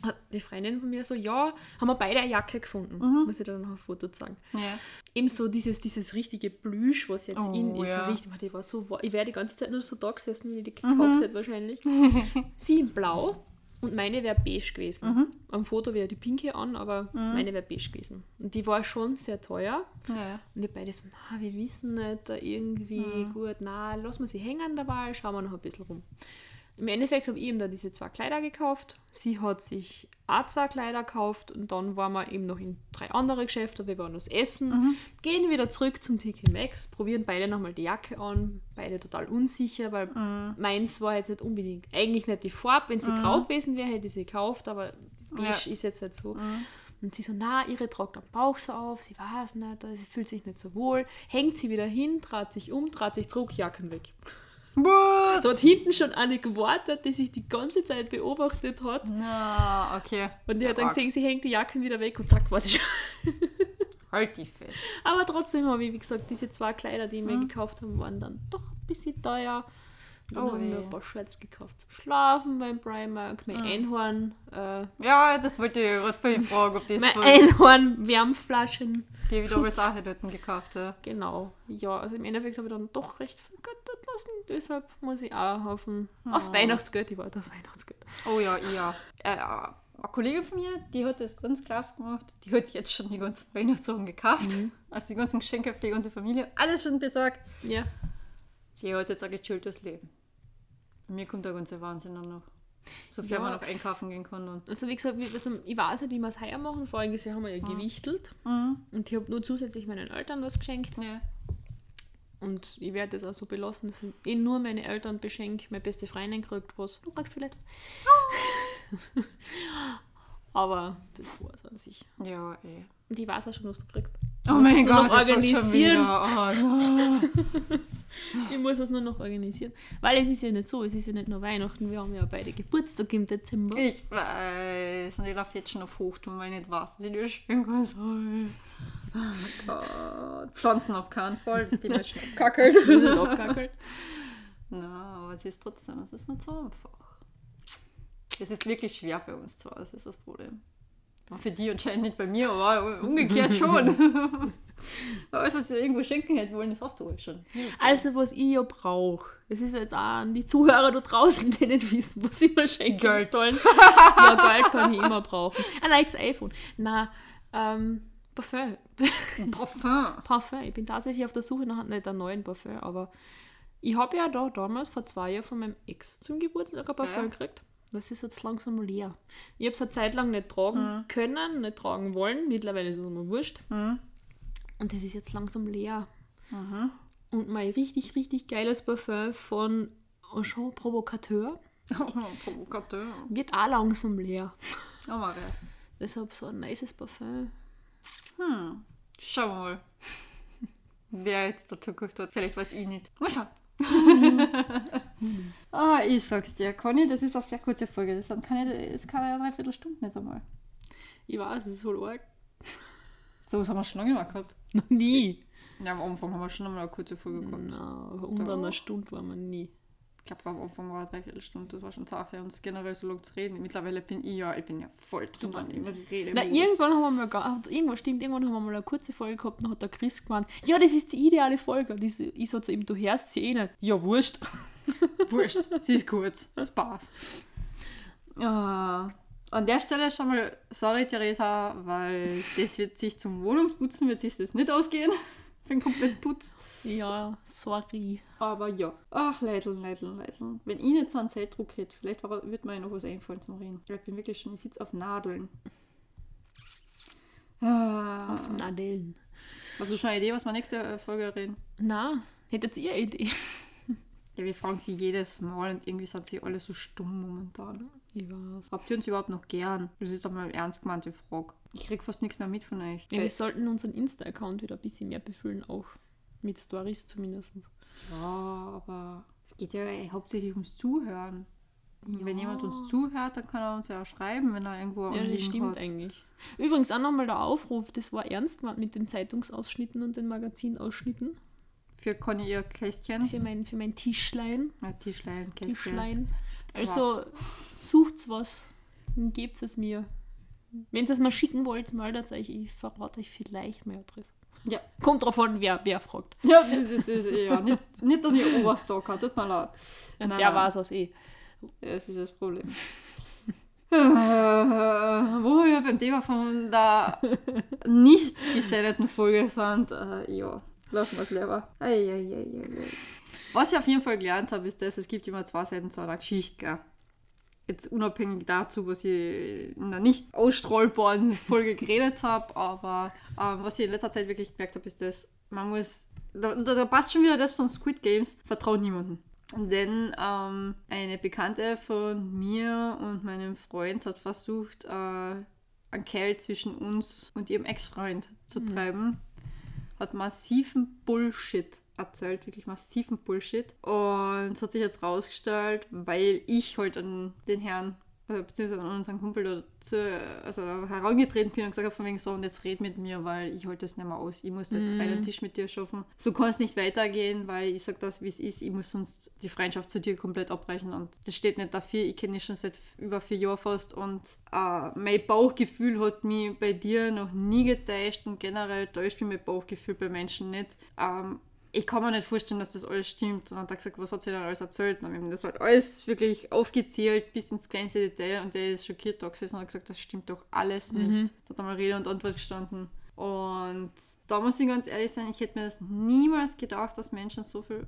S3: hat die Freundin von mir so, ja, haben wir beide eine Jacke gefunden.
S2: Mhm.
S3: Muss ich dann noch ein Foto zeigen.
S2: Ja.
S3: Eben so dieses, dieses richtige Plüsch, was jetzt
S2: Oh,
S3: in ist.
S2: ja.
S3: Richtig, die war so, ich wäre die ganze Zeit nur so da gesessen, wie die
S2: Mhm.
S3: gekauft hätte wahrscheinlich. Sie in blau und meine wäre beige gewesen.
S2: Mhm.
S3: Am Foto wäre die pinke an, aber meine wäre beige gewesen. Und die war schon sehr teuer.
S2: Ja.
S3: Und wir beide so, na, wir wissen nicht, da irgendwie gut, na, lassen wir sie hängen dabei, schauen wir noch ein bisschen rum. Im Endeffekt habe ich eben da diese zwei Kleider gekauft. Sie hat sich auch zwei Kleider gekauft und dann waren wir eben noch in drei andere Geschäfte, wir waren was essen, gehen wieder zurück zum TK Maxx, probieren beide nochmal die Jacke an, beide total unsicher, weil meins war jetzt nicht unbedingt, eigentlich nicht die Farbe, wenn sie grau gewesen wäre, hätte ich sie gekauft, aber beige
S2: Ja.
S3: ist jetzt nicht so. Und sie so, na, ihre tragt am Bauch so auf, sie weiß nicht, sie fühlt sich nicht so wohl, hängt sie wieder hin, dreht sich um, dreht sich zurück, Jacken weg.
S2: Was?
S3: Da hat hinten schon eine gewartet, die sich die ganze Zeit beobachtet hat.
S2: Na, okay.
S3: Und die hat dann gesehen, sie hängt die Jacken wieder weg und zack, war sie schon.
S2: Halt die fest.
S3: Aber trotzdem habe ich, wie gesagt, diese zwei Kleider, die ich mir gekauft habe, waren dann doch ein bisschen teuer. Dann
S2: Oh
S3: habe ich mir ein paar Shirts gekauft zum Schlafen beim Primark, mein
S2: Mhm.
S3: Einhorn, äh,
S2: Ja, das wollte ich gerade vorhin fragen, ob das
S3: mein Einhorn-Wärmflaschen.
S2: die wieder alles auch dort gekauft hat.
S3: Genau. Ja, also im Endeffekt habe ich dann doch recht viel Geld dort lassen. Deshalb muss ich auch auf ein, aufs
S2: Oh.
S3: Weihnachtsgeld, ich wollte aufs Weihnachtsgeld.
S2: Oh ja, ich ja. Äh, äh, eine Kollegin von mir, die hat das ganz klasse gemacht. Die hat jetzt schon die ganzen Weihnachtssachen gekauft.
S3: Mhm.
S2: Also die ganzen Geschenke für die ganze Familie. Alles schon besorgt.
S3: Ja.
S2: Die hat jetzt ein gechilltes Leben. Mir kommt der ganze Wahnsinn dann noch. Sofern
S3: Ja.
S2: man noch einkaufen gehen kann. Und
S3: Also wie gesagt, also ich weiß nicht, wie wir es heuer machen. Voriges Jahr haben wir ja gewichtelt.
S2: mhm.
S3: Und ich habe nur zusätzlich meinen Eltern was geschenkt.
S2: ja.
S3: Und ich werde das auch so belassen. Das sind eh nur meine Eltern beschenkt. Meine beste Freundin kriegt was. Du kriegst vielleicht was. Aber das war es an sich.
S2: ja, eh.
S3: Und ich weiß auch schon, was du kriegst.
S2: Oh mein Gott, das wird schon
S3: organisieren.
S2: wieder. Oh, no.
S3: Ich muss das nur noch organisieren. Weil es ist ja nicht so, es ist ja nicht nur Weihnachten, wir haben ja beide Geburtstag im Dezember.
S2: Ich weiß. Und ich laufe jetzt schon auf Hochtouren, weil ich nicht weiß, was ich schenken soll. Oh Gott. Pflanzen auf keinen Fall, das Thema ist schon abkackelt.
S3: Das ist abgehackelt.
S2: Na, aber es ist trotzdem, es ist nicht so einfach. Es ist wirklich schwer bei uns zu Hause, das ist das Problem. Für die anscheinend nicht bei mir, aber umgekehrt schon. Alles, was sie irgendwo schenken hätte wollen, das hast du halt schon.
S3: Also, was ich ja brauche, das ist jetzt auch an die Zuhörer da draußen, die nicht wissen, was sie mir schenken
S2: Geld.
S3: sollen. ja, Geld kann ich immer brauchen. Ein neues iPhone. Na, ähm, Parfum.
S2: Parfum.
S3: Parfum. Ich bin tatsächlich auf der Suche nach nicht einem neuen Parfum, aber ich habe ja da damals vor zwei Jahren von meinem Ex zum Geburtstag ein Parfum
S2: Ja.
S3: gekriegt. Das ist jetzt langsam leer. Ich habe es eine Zeit lang nicht tragen können, nicht tragen wollen. Mittlerweile ist es mir wurscht.
S2: Mhm.
S3: Und das ist jetzt langsam leer.
S2: Mhm.
S3: Und mein richtig, richtig geiles Parfum von Jean Provocateur
S2: Oh, Provokateur.
S3: wird auch langsam leer.
S2: Oh, Maria.
S3: Deshalb so ein nices Parfum.
S2: Hm. Schauen wir mal. Wer jetzt dazu geguckt hat, vielleicht weiß ich nicht. Mal schauen. ah, ich sag's dir, Conny, das ist eine sehr kurze Folge. Das kann ja dreiviertel Stunden nicht einmal.
S3: Ich weiß, es ist voll arg.
S2: So was haben wir schon lange mal gehabt.
S3: Noch nie.
S2: Ja, am Anfang haben wir schon einmal eine kurze Folge gehabt.
S3: Na, unter einer Stunde war man nie.
S2: Ich glaube, am Anfang war eine Dreiviertelstunde. Das war schon zart für uns generell so lange zu reden. Mittlerweile bin ich ja, ich bin ja voll drin im Reden.
S3: Na, irgendwann haben wir mal, gar- irgendwann stimmt, irgendwann haben wir mal eine kurze Folge gehabt, dann hat der Chris gemeint, ja, das ist die ideale Folge. Und ich, so- ich so zu ihm, du hörst sie eh nicht. Ja, wurscht.
S2: Wurscht, sie ist kurz. Das passt. Ja, an der Stelle schon mal, sorry Theresa, weil das wird sich zum Wohnungsputzen, wird sich das nicht ausgehen. Für den kompletten Putz.
S3: Ja, sorry.
S2: Aber ja. Ach, Leideln, Leideln, Leideln. Wenn ich nicht so einen Zeitdruck hätte, vielleicht wird mir ja noch was einfallen zum Reden. Ich bin wirklich schon, ich sitze auf Nadeln. Ah,
S3: Auf Nadeln.
S2: hast du schon eine Idee, was wir nächste Folge reden?
S3: Na, hättet ihr eine Idee?
S2: Ja, wir fragen sie jedes Mal und irgendwie sind sie alle so stumm momentan.
S3: Ich weiß.
S2: Habt ihr uns überhaupt noch gern? Das ist doch mal ernst gemeinte Frage. Ich krieg fast nichts mehr mit von euch.
S3: Ja,
S2: Äh,
S3: wir sollten unseren Insta-Account wieder ein bisschen mehr befüllen, auch mit Stories zumindest.
S2: ja, aber es geht ja hauptsächlich ums Zuhören. Wenn
S3: Ja.
S2: jemand uns zuhört, dann kann er uns ja auch schreiben, wenn er irgendwo
S3: Ja, das stimmt
S2: hat.
S3: eigentlich. Übrigens auch nochmal der Aufruf, das war ernst gemeint mit den Zeitungsausschnitten und den Magazinausschnitten
S2: Für Conny ihr Kästchen.
S3: für mein, für mein Tischlein.
S2: Ja, Tischlein, Kästchen.
S3: Tischlein. Also sucht was, dann gebt es mir. Wenn ihr es mal schicken wollt, meldet euch. Ich verrate euch vielleicht meine Adresse.
S2: Ja.
S3: Kommt drauf an, wer, wer fragt.
S2: Ja, das ist, ist ja nicht, nicht an die Oberstalker, tut mir leid.
S3: Und
S2: Nein,
S3: der
S2: nein.
S3: weiß es eh.
S2: Ja, Das ist das Problem. Äh, wo wir beim Thema von der nicht gesendeten Folge sind, äh, ja, lassen wir es lieber. Ei, ei, ei. Was ich auf jeden Fall gelernt habe, ist, dass es gibt immer zwei Seiten zu einer Geschichte. Gell? Jetzt unabhängig dazu, was ich in einer nicht ausstrahlbaren Folge geredet habe, aber ähm, was ich in letzter Zeit wirklich gemerkt habe, ist, dass man muss, da, da, da passt schon wieder das von Squid Games, vertraut niemanden. Denn ähm, eine Bekannte von mir und meinem Freund hat versucht, äh, einen Kerl zwischen uns und ihrem Ex-Freund zu treiben. Hat massiven Bullshit erzählt, wirklich massiven Bullshit. Und es hat sich jetzt rausgestellt, weil ich halt an den Herrn beziehungsweise an unseren Kumpel dazu, also herangetreten bin und gesagt habe, von wegen so, und jetzt red mit mir, weil ich halte das nicht mehr aus. Ich muss jetzt
S3: Mhm.
S2: einen Tisch mit dir schaffen. So kann es nicht weitergehen, weil ich sage das, wie es ist. Ich muss sonst die Freundschaft zu dir komplett abbrechen und das steht nicht dafür. Ich kenne dich schon seit über vier Jahren fast und äh, mein Bauchgefühl hat mich bei dir noch nie getäuscht und generell täuscht mich mein Bauchgefühl bei Menschen nicht. Ähm, ich kann mir nicht vorstellen, dass das alles stimmt. Und dann hat er gesagt, was hat sie denn alles erzählt? Und dann haben wir das halt alles wirklich aufgezählt, bis ins kleinste Detail. Und der ist schockiert da gesessen und hat gesagt, das stimmt doch alles nicht. Da hat einmal Rede und Antwort gestanden. Und da muss ich ganz ehrlich sein, ich hätte mir das niemals gedacht, dass Menschen so viel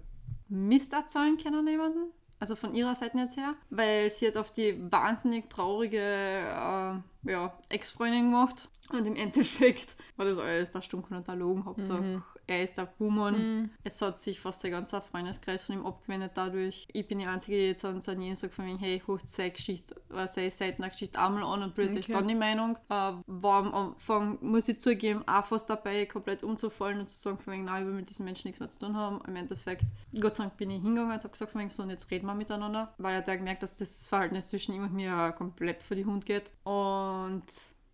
S2: Mist erzählen können jemanden. Also von ihrer Seite jetzt her. Weil sie hat auf die wahnsinnig traurige äh, ja, Ex-Freundin gemacht. Und im Endeffekt war das alles der Stunken und der Logen. Hauptsache, er ist der Buhmann. Es hat sich fast der ganze Freundeskreis von ihm abgewendet dadurch. Ich bin die Einzige, die jetzt an so jeden sagt von wegen, hey, holt seine Geschichte, äh, seine Geschichte einmal an und plötzlich
S3: Okay.
S2: dann die Meinung. Äh, war am Anfang, muss ich zugeben, auch fast dabei, komplett umzufallen und zu sagen von wegen, nein, ich will mit diesen Menschen nichts mehr zu tun haben. Im Endeffekt, Gott sei Dank bin ich hingegangen und habe gesagt von wegen, so, und jetzt reden wir miteinander. Weil er hat gemerkt, dass das Verhältnis zwischen ihm und mir komplett vor die Hund geht. Und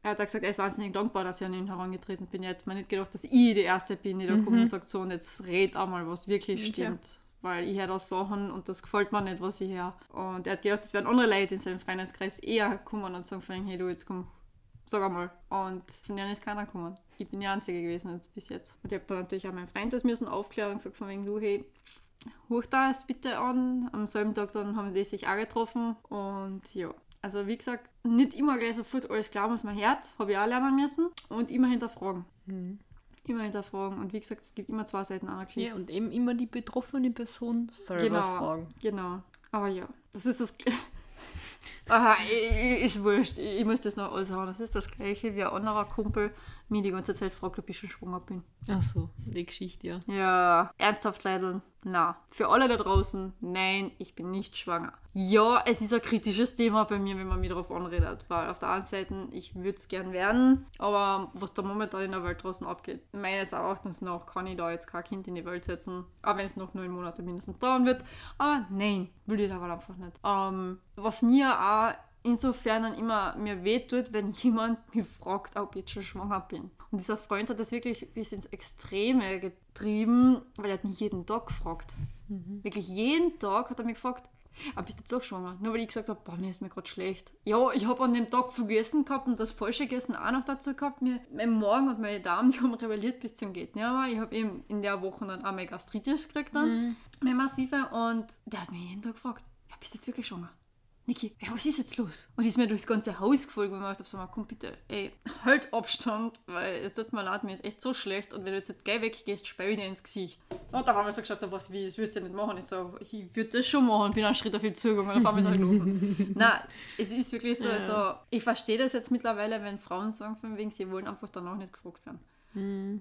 S2: er hat auch gesagt, er ist wahnsinnig dankbar, dass ich an ihn herangetreten bin. Er hat mir nicht gedacht, dass ich die Erste bin, die da kommt und sagt, so, und jetzt red einmal, was wirklich
S3: Okay.
S2: stimmt. Weil ich höre da Sachen und das gefällt mir nicht, was ich höre. Und er hat gedacht, es werden andere Leute in seinem Freundeskreis eher kommen und sagen, hey du, jetzt komm, sag einmal. Und von denen ist keiner gekommen. Ich bin die Einzige gewesen jetzt, bis jetzt. Und ich habe dann natürlich auch meinen Freund das müssen aufklären und gesagt, von wegen, du, hey, hoch das bitte an. Am selben Tag dann haben die sich auch getroffen und ja. Also wie gesagt, nicht immer gleich sofort alles klar, was man hört, habe ich auch lernen müssen und immer hinterfragen. Immer hinterfragen und wie gesagt, es gibt immer zwei Seiten einer Geschichte.
S3: Ja, und eben immer die betroffene Person selber
S2: Genau.
S3: fragen.
S2: Genau. Aber ja, das ist das. Aha, ist wurscht. Ich muss das noch alles sagen. Das ist das gleiche wie ein anderer Kumpel mich die ganze Zeit fragt, ob ich schon schwanger bin.
S3: Ach so, die Geschichte, ja.
S2: Ja, ernsthaft, Leidl? Na. Für alle da draußen, nein, ich bin nicht schwanger. Ja, es ist ein kritisches Thema bei mir, wenn man mich darauf anredet, weil auf der einen Seite, ich würde es gern werden, aber was da momentan in der Welt draußen abgeht, meines Erachtens nach kann ich da jetzt kein Kind in die Welt setzen, auch wenn es noch neun Monate mindestens dauern wird. Aber nein, will ich da wohl einfach nicht. Ähm, was mir auch insofern dann immer mir wehtut, wenn jemand mich fragt, ob ich jetzt schon schwanger bin. Und dieser Freund hat das wirklich bis ins Extreme getrieben, weil er hat mich jeden Tag gefragt. Wirklich jeden Tag hat er mich gefragt, aber bist du jetzt auch schwanger? Nur weil ich gesagt habe, boah, mir ist mir gerade schlecht. Ja, ich habe an dem Tag vergessen gehabt und das falsche Gegessen auch noch dazu gehabt. Mir, mein Magen und meine Darm, die haben rebelliert bis zum geht nicht mehr. Ich habe eben in der Woche dann auch meine Gastritis gekriegt dann, meine massive. Und der hat mich jeden Tag gefragt, ja, bist du jetzt wirklich schwanger? Niki, ey, was ist jetzt los? Und ist mir durchs ganze Haus gefolgt und ich habe so mal, komm bitte, ey, halt Abstand, weil es tut mir leid, mir ist echt so schlecht und wenn du jetzt nicht gleich weggehst, spei ich dir ins Gesicht. Und da haben wir so geschaut, so was wie, das wirst du nicht machen. Ich so, ich würde das schon machen, bin einen Schritt auf ihn zugegangen und auf einmal so gelaufen. Nein, es ist wirklich so, also, ich verstehe das jetzt mittlerweile, wenn Frauen sagen, von wegen, sie wollen einfach danach nicht gefragt werden.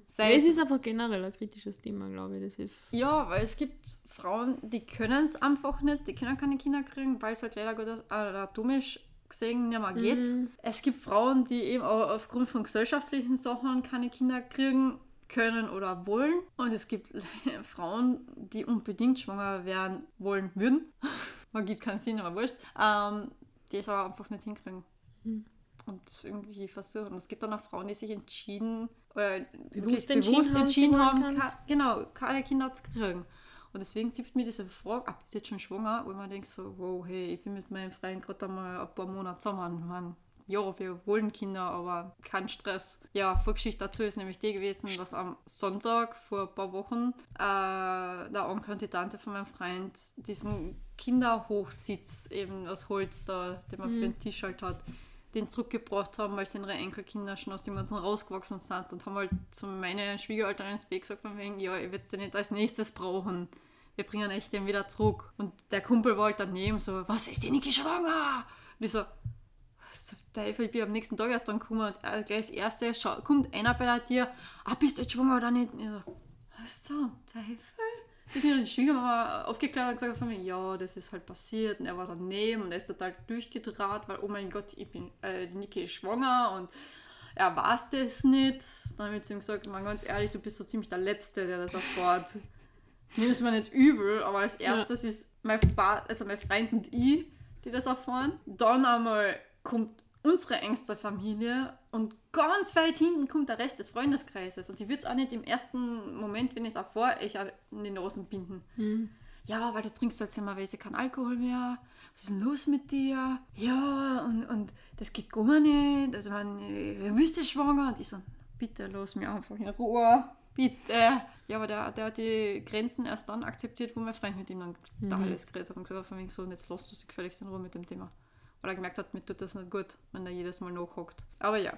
S2: Sei
S3: Ja, es ist einfach generell ein kritisches Thema, glaube ich. Das ist.
S2: Ja, weil es gibt Frauen, die können es einfach nicht, die können keine Kinder kriegen, weil es halt leider Gottes anatomisch gesehen nicht mehr geht. Es gibt Frauen, die eben auch aufgrund von gesellschaftlichen Sachen keine Kinder kriegen können oder wollen. Und es gibt Frauen, die unbedingt schwanger werden wollen würden. Man gibt keinen Sinn, aber wurscht. Ähm, die es aber einfach nicht hinkriegen. Und es irgendwie versuchen. Es gibt dann auch Frauen, die sich entschieden, oder bewusst
S3: haben,
S2: entschieden haben,
S3: wollen
S2: ka- genau, keine Kinder zu kriegen. Und deswegen zipft mir diese Frage, ab, ist jetzt schon schwanger? Und man denkt so, wow, hey, ich bin mit meinem Freund gerade einmal ein paar Monate zusammen. Man, ja, wir wollen Kinder, aber kein Stress. Ja, Vorgeschichte dazu ist nämlich die gewesen, dass am Sonntag vor ein paar Wochen äh, der Onkel und die Tante von meinem Freund diesen Kinderhochsitz eben aus Holz da, den man für den Tisch halt hat, den zurückgebracht haben, weil seine Enkelkinder schon aus dem Ganzen rausgewachsen sind und haben halt zu meinen Schwiegereltern ins Bett gesagt von wegen, ja, ihr werdet den jetzt als nächstes brauchen. Wir bringen euch den wieder zurück. Und der Kumpel war halt daneben so, was ist die Niki schwanger? Und ich so, was zum Teufel, ich bin am nächsten Tag erst dann gekommen und äh, gleich das erste, kommt einer bei dir, ah, bist du jetzt schwanger oder nicht? Und ich so, was zum Teufel? Bis mir dann die Schwiegermama aufgeklärt und gesagt hat von mir, ja, das ist halt passiert und er war daneben und er ist total durchgedraht, weil, oh mein Gott, ich bin, äh, die Niki ist schwanger und er weiß das nicht. Dann habe ich zu ihm gesagt, mal ganz ehrlich, du bist so ziemlich der Letzte, der das erfährt. Nimm es mir nicht übel, aber als erstes ist mein, also mein Freund und ich die das erfahren. Dann einmal kommt unsere engste Familie und ganz weit hinten kommt der Rest des Freundeskreises. Und ich würde es auch nicht im ersten Moment, wenn ich es erfahre, ich an die Nasen binden. Ja, weil du trinkst halt zimmerweise keinen Alkohol mehr. Was ist denn los mit dir? Ja, und, und das geht gar nicht. Also, man, du bist schwanger? Und ich so, bitte lass mich einfach in Ruhe. Bitte. Ja, aber der, der hat die Grenzen erst dann akzeptiert, wo mein Freund mit ihm dann da alles geredet hat und gesagt hat, von wegen so, und jetzt lass du sie gefälligst in Ruhe mit dem Thema. Weil er gemerkt hat, mir tut das nicht gut, wenn er jedes Mal nachhockt. Aber ja.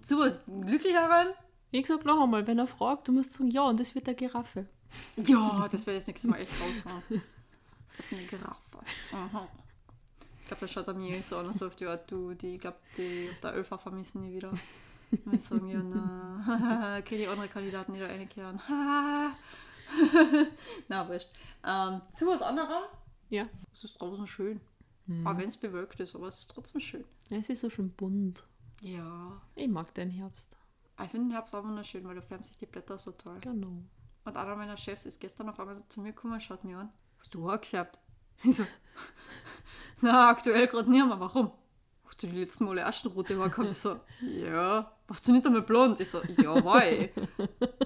S2: Zu was Glücklicheren?
S3: Ich sag noch einmal, wenn er fragt, du musst sagen, ja, und das wird der Giraffe.
S2: Ja, das werde ich das nächste Mal echt raushauen. Das wird eine Giraffe. Aha. Ich glaube, das schaut er mir so an, so auf die Art, du, die, ich glaube, die auf der Ölfahrt vermissen nie wieder. Und ich sagen, ja, na, okay, die andere Kandidaten, die da reinkehren. na, wurscht. Ähm, zu was anderem?
S3: Ja.
S2: Es ist draußen schön. Aber wenn es bewölkt ist, aber es ist trotzdem schön.
S3: Es ist so schön bunt.
S2: Ja.
S3: Ich mag den Herbst.
S2: Ich finde den Herbst auch wunderschön, weil da färben sich die Blätter so toll.
S3: Genau.
S2: Und einer meiner Chefs ist gestern auf einmal zu mir gekommen und schaut mir an. Hast du Haar gefärbt? Ich so, na, aktuell gerade nicht mehr. Warum? Hast du die letzten Male erst schon rote Haare gehabt? Ich so, ja. Warst du nicht einmal blond? Ich so, ja, ich.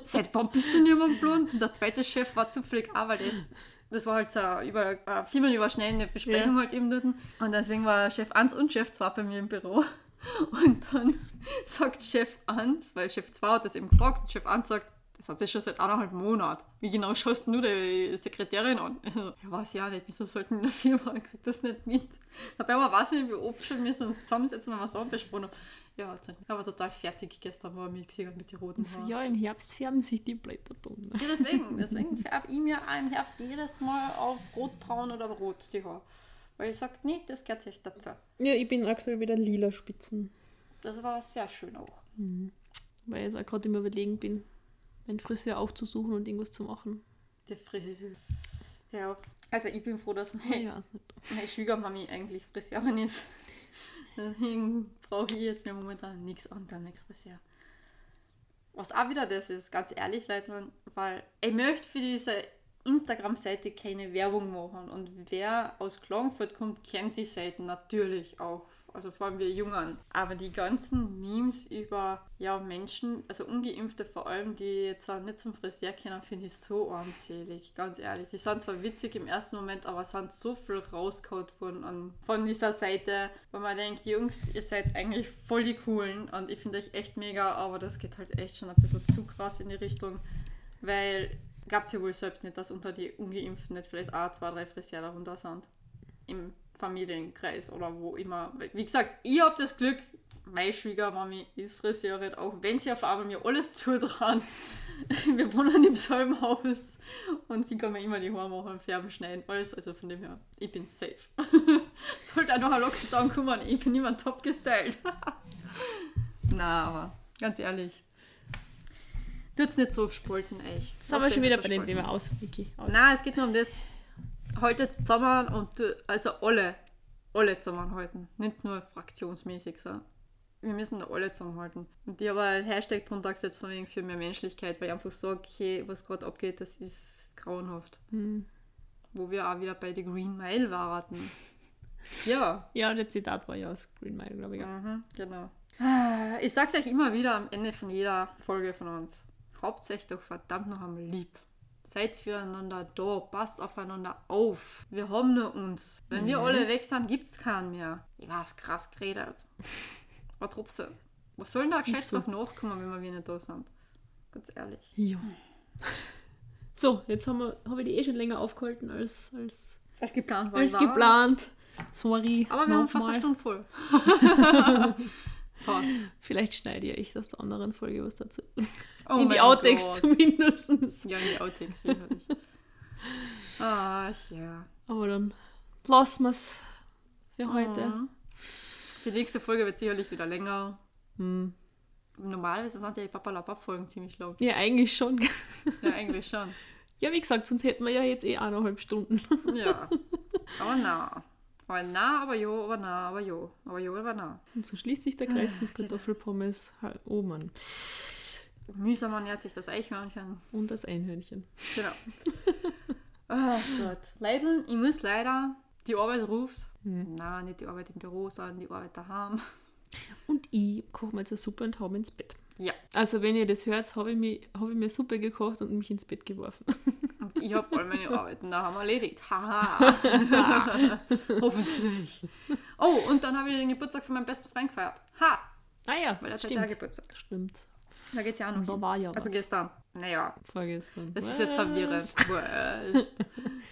S2: Seit wann bist du nicht mehr blond? Und der zweite Chef war zufällig auch, weil das, das war halt so über, eine firmenüberschneidende Besprechung
S3: Ja.
S2: halt eben dort. Und deswegen war Chef 1 und Chef 2 bei mir im Büro. Und dann sagt Chef 1, weil Chef 2 hat das eben gefragt, Chef 1 sagt, das hat sich schon seit eineinhalb Monaten. Wie genau schaust du die Sekretärin an? Ich so, ja, weiß ja nicht, wieso sollten in der Firma, ich krieg das nicht mit. Dabei aber weiß ich nicht, wie oft schon wir uns zusammensetzen und was besprochen haben. Ja, er war total fertig gestern, war mich gesehen mit den roten Haaren. Ja.
S3: Ja, im Herbst färben sich die Blätter bunt.
S2: deswegen, deswegen färbe ich mir auch im Herbst jedes Mal auf rotbraun oder rot die Haare. Weil ich sage, nee, das gehört sich dazu.
S3: Ja, ich bin aktuell wieder lila Spitzen.
S2: Das war sehr schön auch.
S3: Weil ich jetzt auch gerade im Überlegen bin, meinen Friseur aufzusuchen und irgendwas zu machen.
S2: Die Friseur. Ja, also ich bin froh, dass
S3: Ich
S2: mein,
S3: weiß nicht.
S2: meine Schwiegermami eigentlich Friseurin ist. Deswegen brauche ich jetzt mir momentan nichts anderes, nichts Friseur. Was auch wieder das ist, ganz ehrlich, Leute, weil ich möchte für diese Instagram-Seite keine Werbung machen. Und wer aus Klagenfurt kommt, kennt die Seiten natürlich auch. Also vor allem wir Jungen. Aber die ganzen Memes über ja, Menschen, also Ungeimpfte vor allem, die jetzt nicht zum Friseur kennen, finde ich so armselig, ganz ehrlich. Die sind zwar witzig im ersten Moment, aber sind so viel rausgehauen worden von dieser Seite, weil man denkt, Jungs, ihr seid eigentlich voll die Coolen und ich finde euch echt mega, aber das geht halt echt schon ein bisschen zu krass in die Richtung, weil glaubt ihr wohl selbst nicht, dass unter die Ungeimpften nicht vielleicht auch zwei, drei Friseure darunter sind. Im Familienkreis oder wo immer. Wie gesagt, ich habe das Glück, meine Schwiegermami ist Friseurin, auch wenn sie auf einmal mir alles zutrauen. Wir wohnen im selben Haus und sie kann mir immer die Haare machen, färben, schneiden, alles. Also von dem her, ich bin safe. Sollte auch noch ein Lockdown kommen, ich bin immer top gestylt. Na, aber ganz ehrlich. Tut's nicht so aufspalten, echt.
S3: Jetzt sind wir schon wieder bei dem Thema aus, Vicky. Aus.
S2: Nein, es geht nur um das. Haltet zusammen und also alle, alle zusammenhalten. Nicht nur fraktionsmäßig so. Wir müssen da alle zusammenhalten. Und ich habe einen Hashtag drunter gesetzt von wegen für mehr Menschlichkeit, weil ich einfach sage, okay, was gerade abgeht, das ist grauenhaft.
S3: Hm.
S2: Wo wir auch wieder bei The Green Mile warten. Ja,
S3: Ja, der Zitat war ja aus Green Mile, glaube ich. Ja.
S2: Mhm, genau. Ich sag's euch immer wieder am Ende von jeder Folge von uns. Hauptsächlich doch verdammt noch einmal lieb. Seid füreinander da, passt aufeinander auf. Wir haben nur uns. Wenn wir alle weg sind, gibt's keinen mehr. Ich weiß, krass geredet. Aber trotzdem, was soll denn da gescheit
S3: so.
S2: noch nachkommen, wenn wir nicht da sind? Ganz ehrlich.
S3: ja. So, jetzt haben wir, habe ich die eh schon länger aufgehalten als, als,
S2: Als geplant war.
S3: als
S2: war.
S3: geplant. Sorry.
S2: Aber wir haben fast eine Stunde voll. fast.
S3: Vielleicht schneide ich echt aus der anderen Folge was dazu.
S2: Oh
S3: In die Outtakes
S2: Gott.
S3: zumindest.
S2: Ja, in die Outtakes sicherlich. Ah, ja.
S3: Aber dann lassen wir es für heute.
S2: Mhm. Die nächste Folge wird sicherlich wieder länger.
S3: Hm.
S2: Normalerweise sind ja die Papalapap-Folgen ziemlich lang.
S3: Ja, eigentlich schon.
S2: Ja, eigentlich schon.
S3: Ja, wie gesagt, sonst hätten wir ja jetzt eh eineinhalb Stunden.
S2: Ja. Aber na. Aber na, aber jo, aber na, aber jo. Aber jo, aber na.
S3: Und so schließt sich der Kreis Süßkartoffelpommes. halt- Oh Mann.
S2: Mühsam ernährt sich das Eichhörnchen.
S3: Und das Einhörnchen.
S2: Genau. Oh Gott. Leider, ich muss leider Die Arbeit ruft.
S3: Hm.
S2: Nein, nicht die Arbeit im Büro, sondern die Arbeit daheim.
S3: Und ich koche mir jetzt eine Suppe und hau mich ins Bett.
S2: Ja.
S3: Also wenn ihr das hört, habe ich, mir- hab ich mir Suppe gekocht und mich ins Bett geworfen.
S2: Und ich habe all meine Arbeiten daheim erledigt. Haha. Hoffentlich. Oh, und dann habe ich den Geburtstag von meinem besten Freund gefeiert. Ha!
S3: Ah ja,
S2: Weil er hat ja Geburtstag.
S3: Stimmt.
S2: Da geht's ja auch noch.
S3: Da war ja
S2: Also
S3: was.
S2: gestern. Naja,
S3: Vorgestern.
S2: das ist jetzt verwirrend. Wurscht.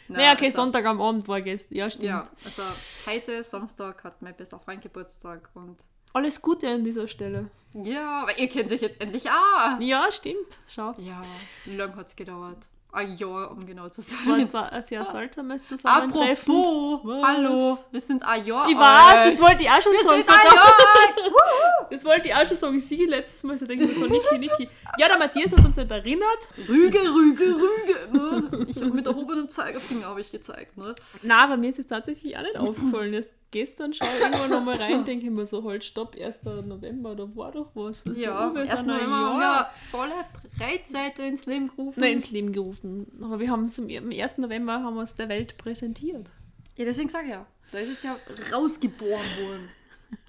S2: Na,
S3: Naja, okay,
S2: also-
S3: Sonntag am Abend war gestern. Ja, stimmt.
S2: Ja, also heute, Samstag, hat mein bester Freund Geburtstag und
S3: Alles Gute an dieser Stelle.
S2: ja, aber ihr kennt sich jetzt endlich auch.
S3: Ja, stimmt. Schau.
S2: Ja, wie lange hat es gedauert? Ein Jahr, um genau zu
S3: Es war
S2: sein.
S3: zwar ein seltsames Zusammentreffen.
S2: Apropos, hallo, wir sind ein Jahr
S3: Ich weiß, das
S2: alt.
S3: wollte ich auch schon
S2: Wir
S3: sagen.
S2: sind ein. Jahr alt.
S3: Das wollte ich auch schon sagen. Sehe letztes Mal so denke ich mir so, Niki, Niki. Ja, der Matthias hat uns nicht erinnert.
S2: Rüge, Rüge, Rüge. Ne? Ich habe mit erhobenem Zeigefinger habe ich gezeigt. Ne?
S3: Na, aber mir ist es tatsächlich auch nicht aufgefallen. Gestern schaue ich irgendwann nochmal rein, denke ich mir so, halt, stopp, 1. November, da war doch was. Das
S2: Ja,
S3: ist wir
S2: erst
S3: sind ein
S2: November haben wir volle Breitseite ins Leben gerufen.
S3: Nein, ins Leben gerufen. Aber wir haben zum, am 1. November haben wir es der Welt präsentiert.
S2: Ja, deswegen sage ich ja. Da ist es ja rausgeboren worden.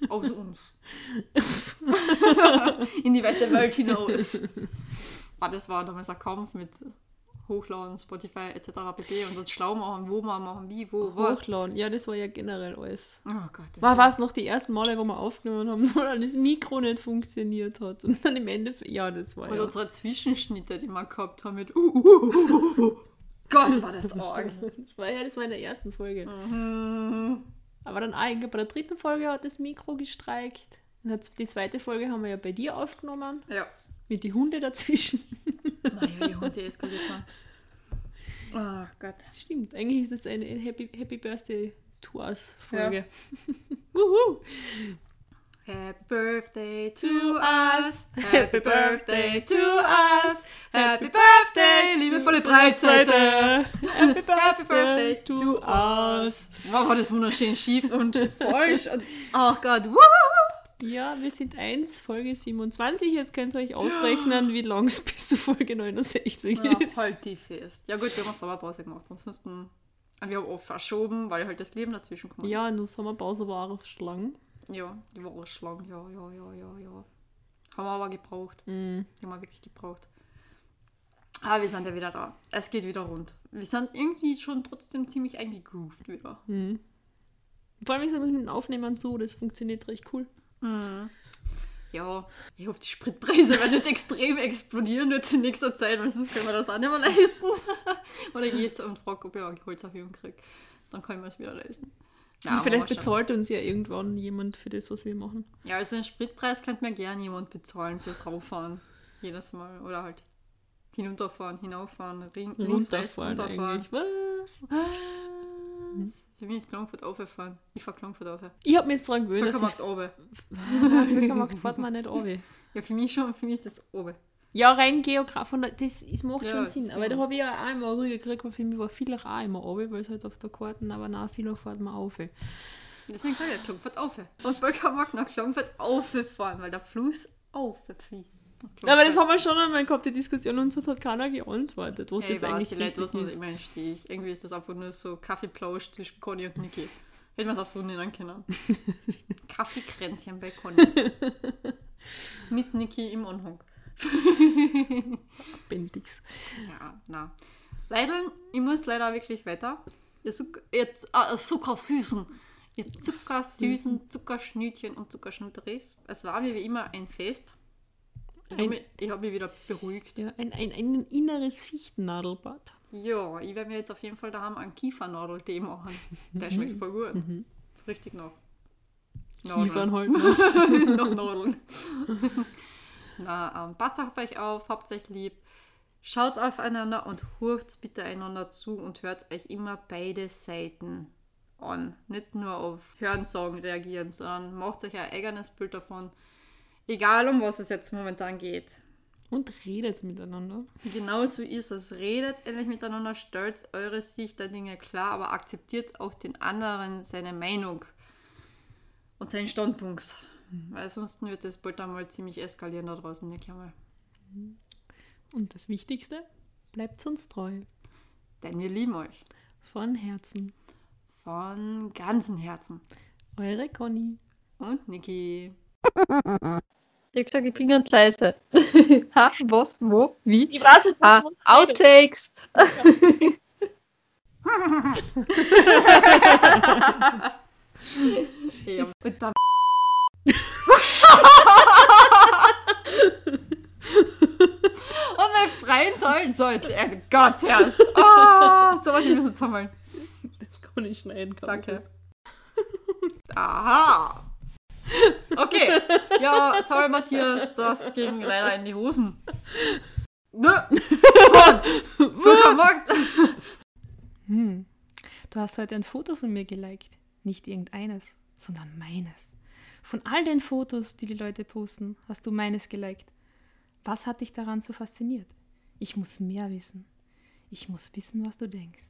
S2: Aus uns. In die weite Welt hinaus. Ah, das war damals ein Kampf mit Hochladen, Spotify etc. pp. und uns schlau machen, wo wir machen, wie, wo, was.
S3: Hochladen. Ja, das war ja generell alles.
S2: Oh Gott. Das
S3: War was noch die ersten Male, wo wir aufgenommen haben, wo dann das Mikro nicht funktioniert hat. Und dann im Endeffekt, ja, das war
S2: Und
S3: ja.
S2: unsere Zwischenschnitte, die wir gehabt haben mit uh, uh, uh, uh, uh. Gott, war das arg.
S3: Das war ja, das war in der ersten Folge.
S2: Mhm.
S3: Aber dann eigentlich bei der dritten Folge hat das Mikro gestreikt. Und die zweite Folge haben wir ja bei dir aufgenommen,
S2: Ja.
S3: Mit den Hunde dazwischen.
S2: Naja, die Hunde eskaliert sind. Oh Gott.
S3: Stimmt, eigentlich ist das eine Happy, Happy Birthday to us Folge. Wuhu.
S2: Happy birthday to us, happy birthday to us, happy birthday, liebevolle Breitseite.
S3: Happy
S2: Happy birthday to us. Wow, war das wunderschön schief und falsch. Und, oh Gott, wuhu.
S3: Ja, wir sind 1, Folge 27. Jetzt könnt ihr euch ausrechnen, wie lang es bis zu Folge 69
S2: Ja,
S3: ist.
S2: halt die fest. Ja gut, wir haben Sommerpause gemacht, sonst müssten... Wir haben oft verschoben, weil halt das Leben dazwischen kommt.
S3: Ja, der Sommerpause war auch schlang.
S2: Ja, die war auch schlank, ja, ja, ja, ja, ja. Haben wir aber gebraucht. Die haben wir wirklich gebraucht. Aber wir sind ja wieder da. Es geht wieder rund. Wir sind irgendwie schon trotzdem ziemlich eingegroovt wieder.
S3: Mhm. Vor allem ist es mit den Aufnehmern so, das funktioniert recht cool.
S2: Ja, ich hoffe, die Spritpreise werden nicht extrem explodieren jetzt in nächster Zeit, weil sonst können wir das auch nicht mehr leisten. Oder ich gehe jetzt und frage, ob ich eine Gehaltserhöhung kriege. Dann kann ich mir das wieder leisten. Ja,
S3: vielleicht bezahlt uns ja irgendwann jemand für das, was wir machen.
S2: Ja, also einen Spritpreis könnte mir gerne jemand bezahlen fürs Rauffahren. Jedes Mal. Oder halt hinunterfahren, hinauffahren, ring, links, rechts,
S3: Runterfahren
S2: runterfahren.
S3: eigentlich. Was?
S2: Was? Für mich ist Klangfurt aufgefahren. Ich fahre Klangfurt auf.
S3: Ich habe mich jetzt daran gewöhnt, dass ich
S2: Völkermarkt oben.
S3: Völkermarkt fährt man nicht runter.
S2: Ja, für mich schon, für mich ist das oben.
S3: Ja, rein geografisch, das, das macht
S2: Ja,
S3: schon Sinn. Aber da habe ich ja auch immer ruhig gekriegt, weil für mich war vieler auch immer runter, weil es halt auf der Karte, aber nach vieler fährt man auf.
S2: Deswegen sage ich Klangfurt auf. Und Völkermarkt nach Klangfurt auffahren, weil der Fluss auffließt.
S3: Ja, aber das haben wir schon einmal gehabt, die Diskussion, und so hat keiner geantwortet, was
S2: Hey,
S3: jetzt eigentlich
S2: die Leute was
S3: ist.
S2: immer entstehe ich. Irgendwie ist das einfach nur so Kaffeeplausch zwischen Conny und Niki. Hätten wir es auch so nennen können. Kaffeekränzchen bei Conny. Mit Niki im Anhang.
S3: Bendix.
S2: Ja, na. Leider, ich muss leider wirklich weiter. Ihr, Zuck ihr Z- ah, Zuckersüßen. Ihr zuckersüßen Zuckerschnütchen und Zuckerschnutteris. Es war wie immer ein Fest. Ich habe
S3: Ein-
S2: mich, ich hab mich wieder beruhigt.
S3: Ja, ein, ein, ein inneres Fichtennadelbad.
S2: Ja, ich werde mir jetzt auf jeden Fall daheim einen Kiefernadeltee machen. Der schmeckt voll gut. Ist Richtig noch.
S3: Kiefern halt.
S2: noch Nadeln. Na, ähm, passt auf euch auf, habt euch lieb. Schaut aufeinander und hurcht bitte einander zu und hört euch immer beide Seiten an. Nicht nur auf Hörensagen reagieren, sondern macht euch ein eigenes Bild davon. Egal um was es jetzt momentan geht.
S3: Und redet miteinander.
S2: Genauso ist es. Redet endlich miteinander, stellt eure Sicht der Dinge klar, aber akzeptiert auch den anderen seine Meinung und seinen Standpunkt. Weil sonst wird das bald einmal ziemlich eskalieren da draußen, Nick einmal.
S3: Und das Wichtigste, bleibt uns treu.
S2: Denn wir lieben euch.
S3: Von Herzen.
S2: von ganzem Herzen.
S3: Eure Conny.
S2: Und Niki.
S4: Ich hab gesagt, ich bin ganz leise. ha, was, wo, wie?
S3: Ich weiß nicht,
S4: Ah, Outtakes.
S2: Ja, und dann Und mein freien Tollen sollte. Oh Gott, Herr. Oh, so was ich müssen zusammen.
S3: Das kann ich schneiden. kann
S2: Danke. Aha. Okay. Ja, sorry Matthias, das ging leider in die Hosen. Nö.
S3: Hm. Du hast heute ein Foto von mir geliked. Nicht irgendeines, sondern meines. Von all den Fotos, die die Leute posten, hast du meines geliked. Was hat dich daran so fasziniert? Ich muss mehr wissen. Ich muss wissen, was du denkst.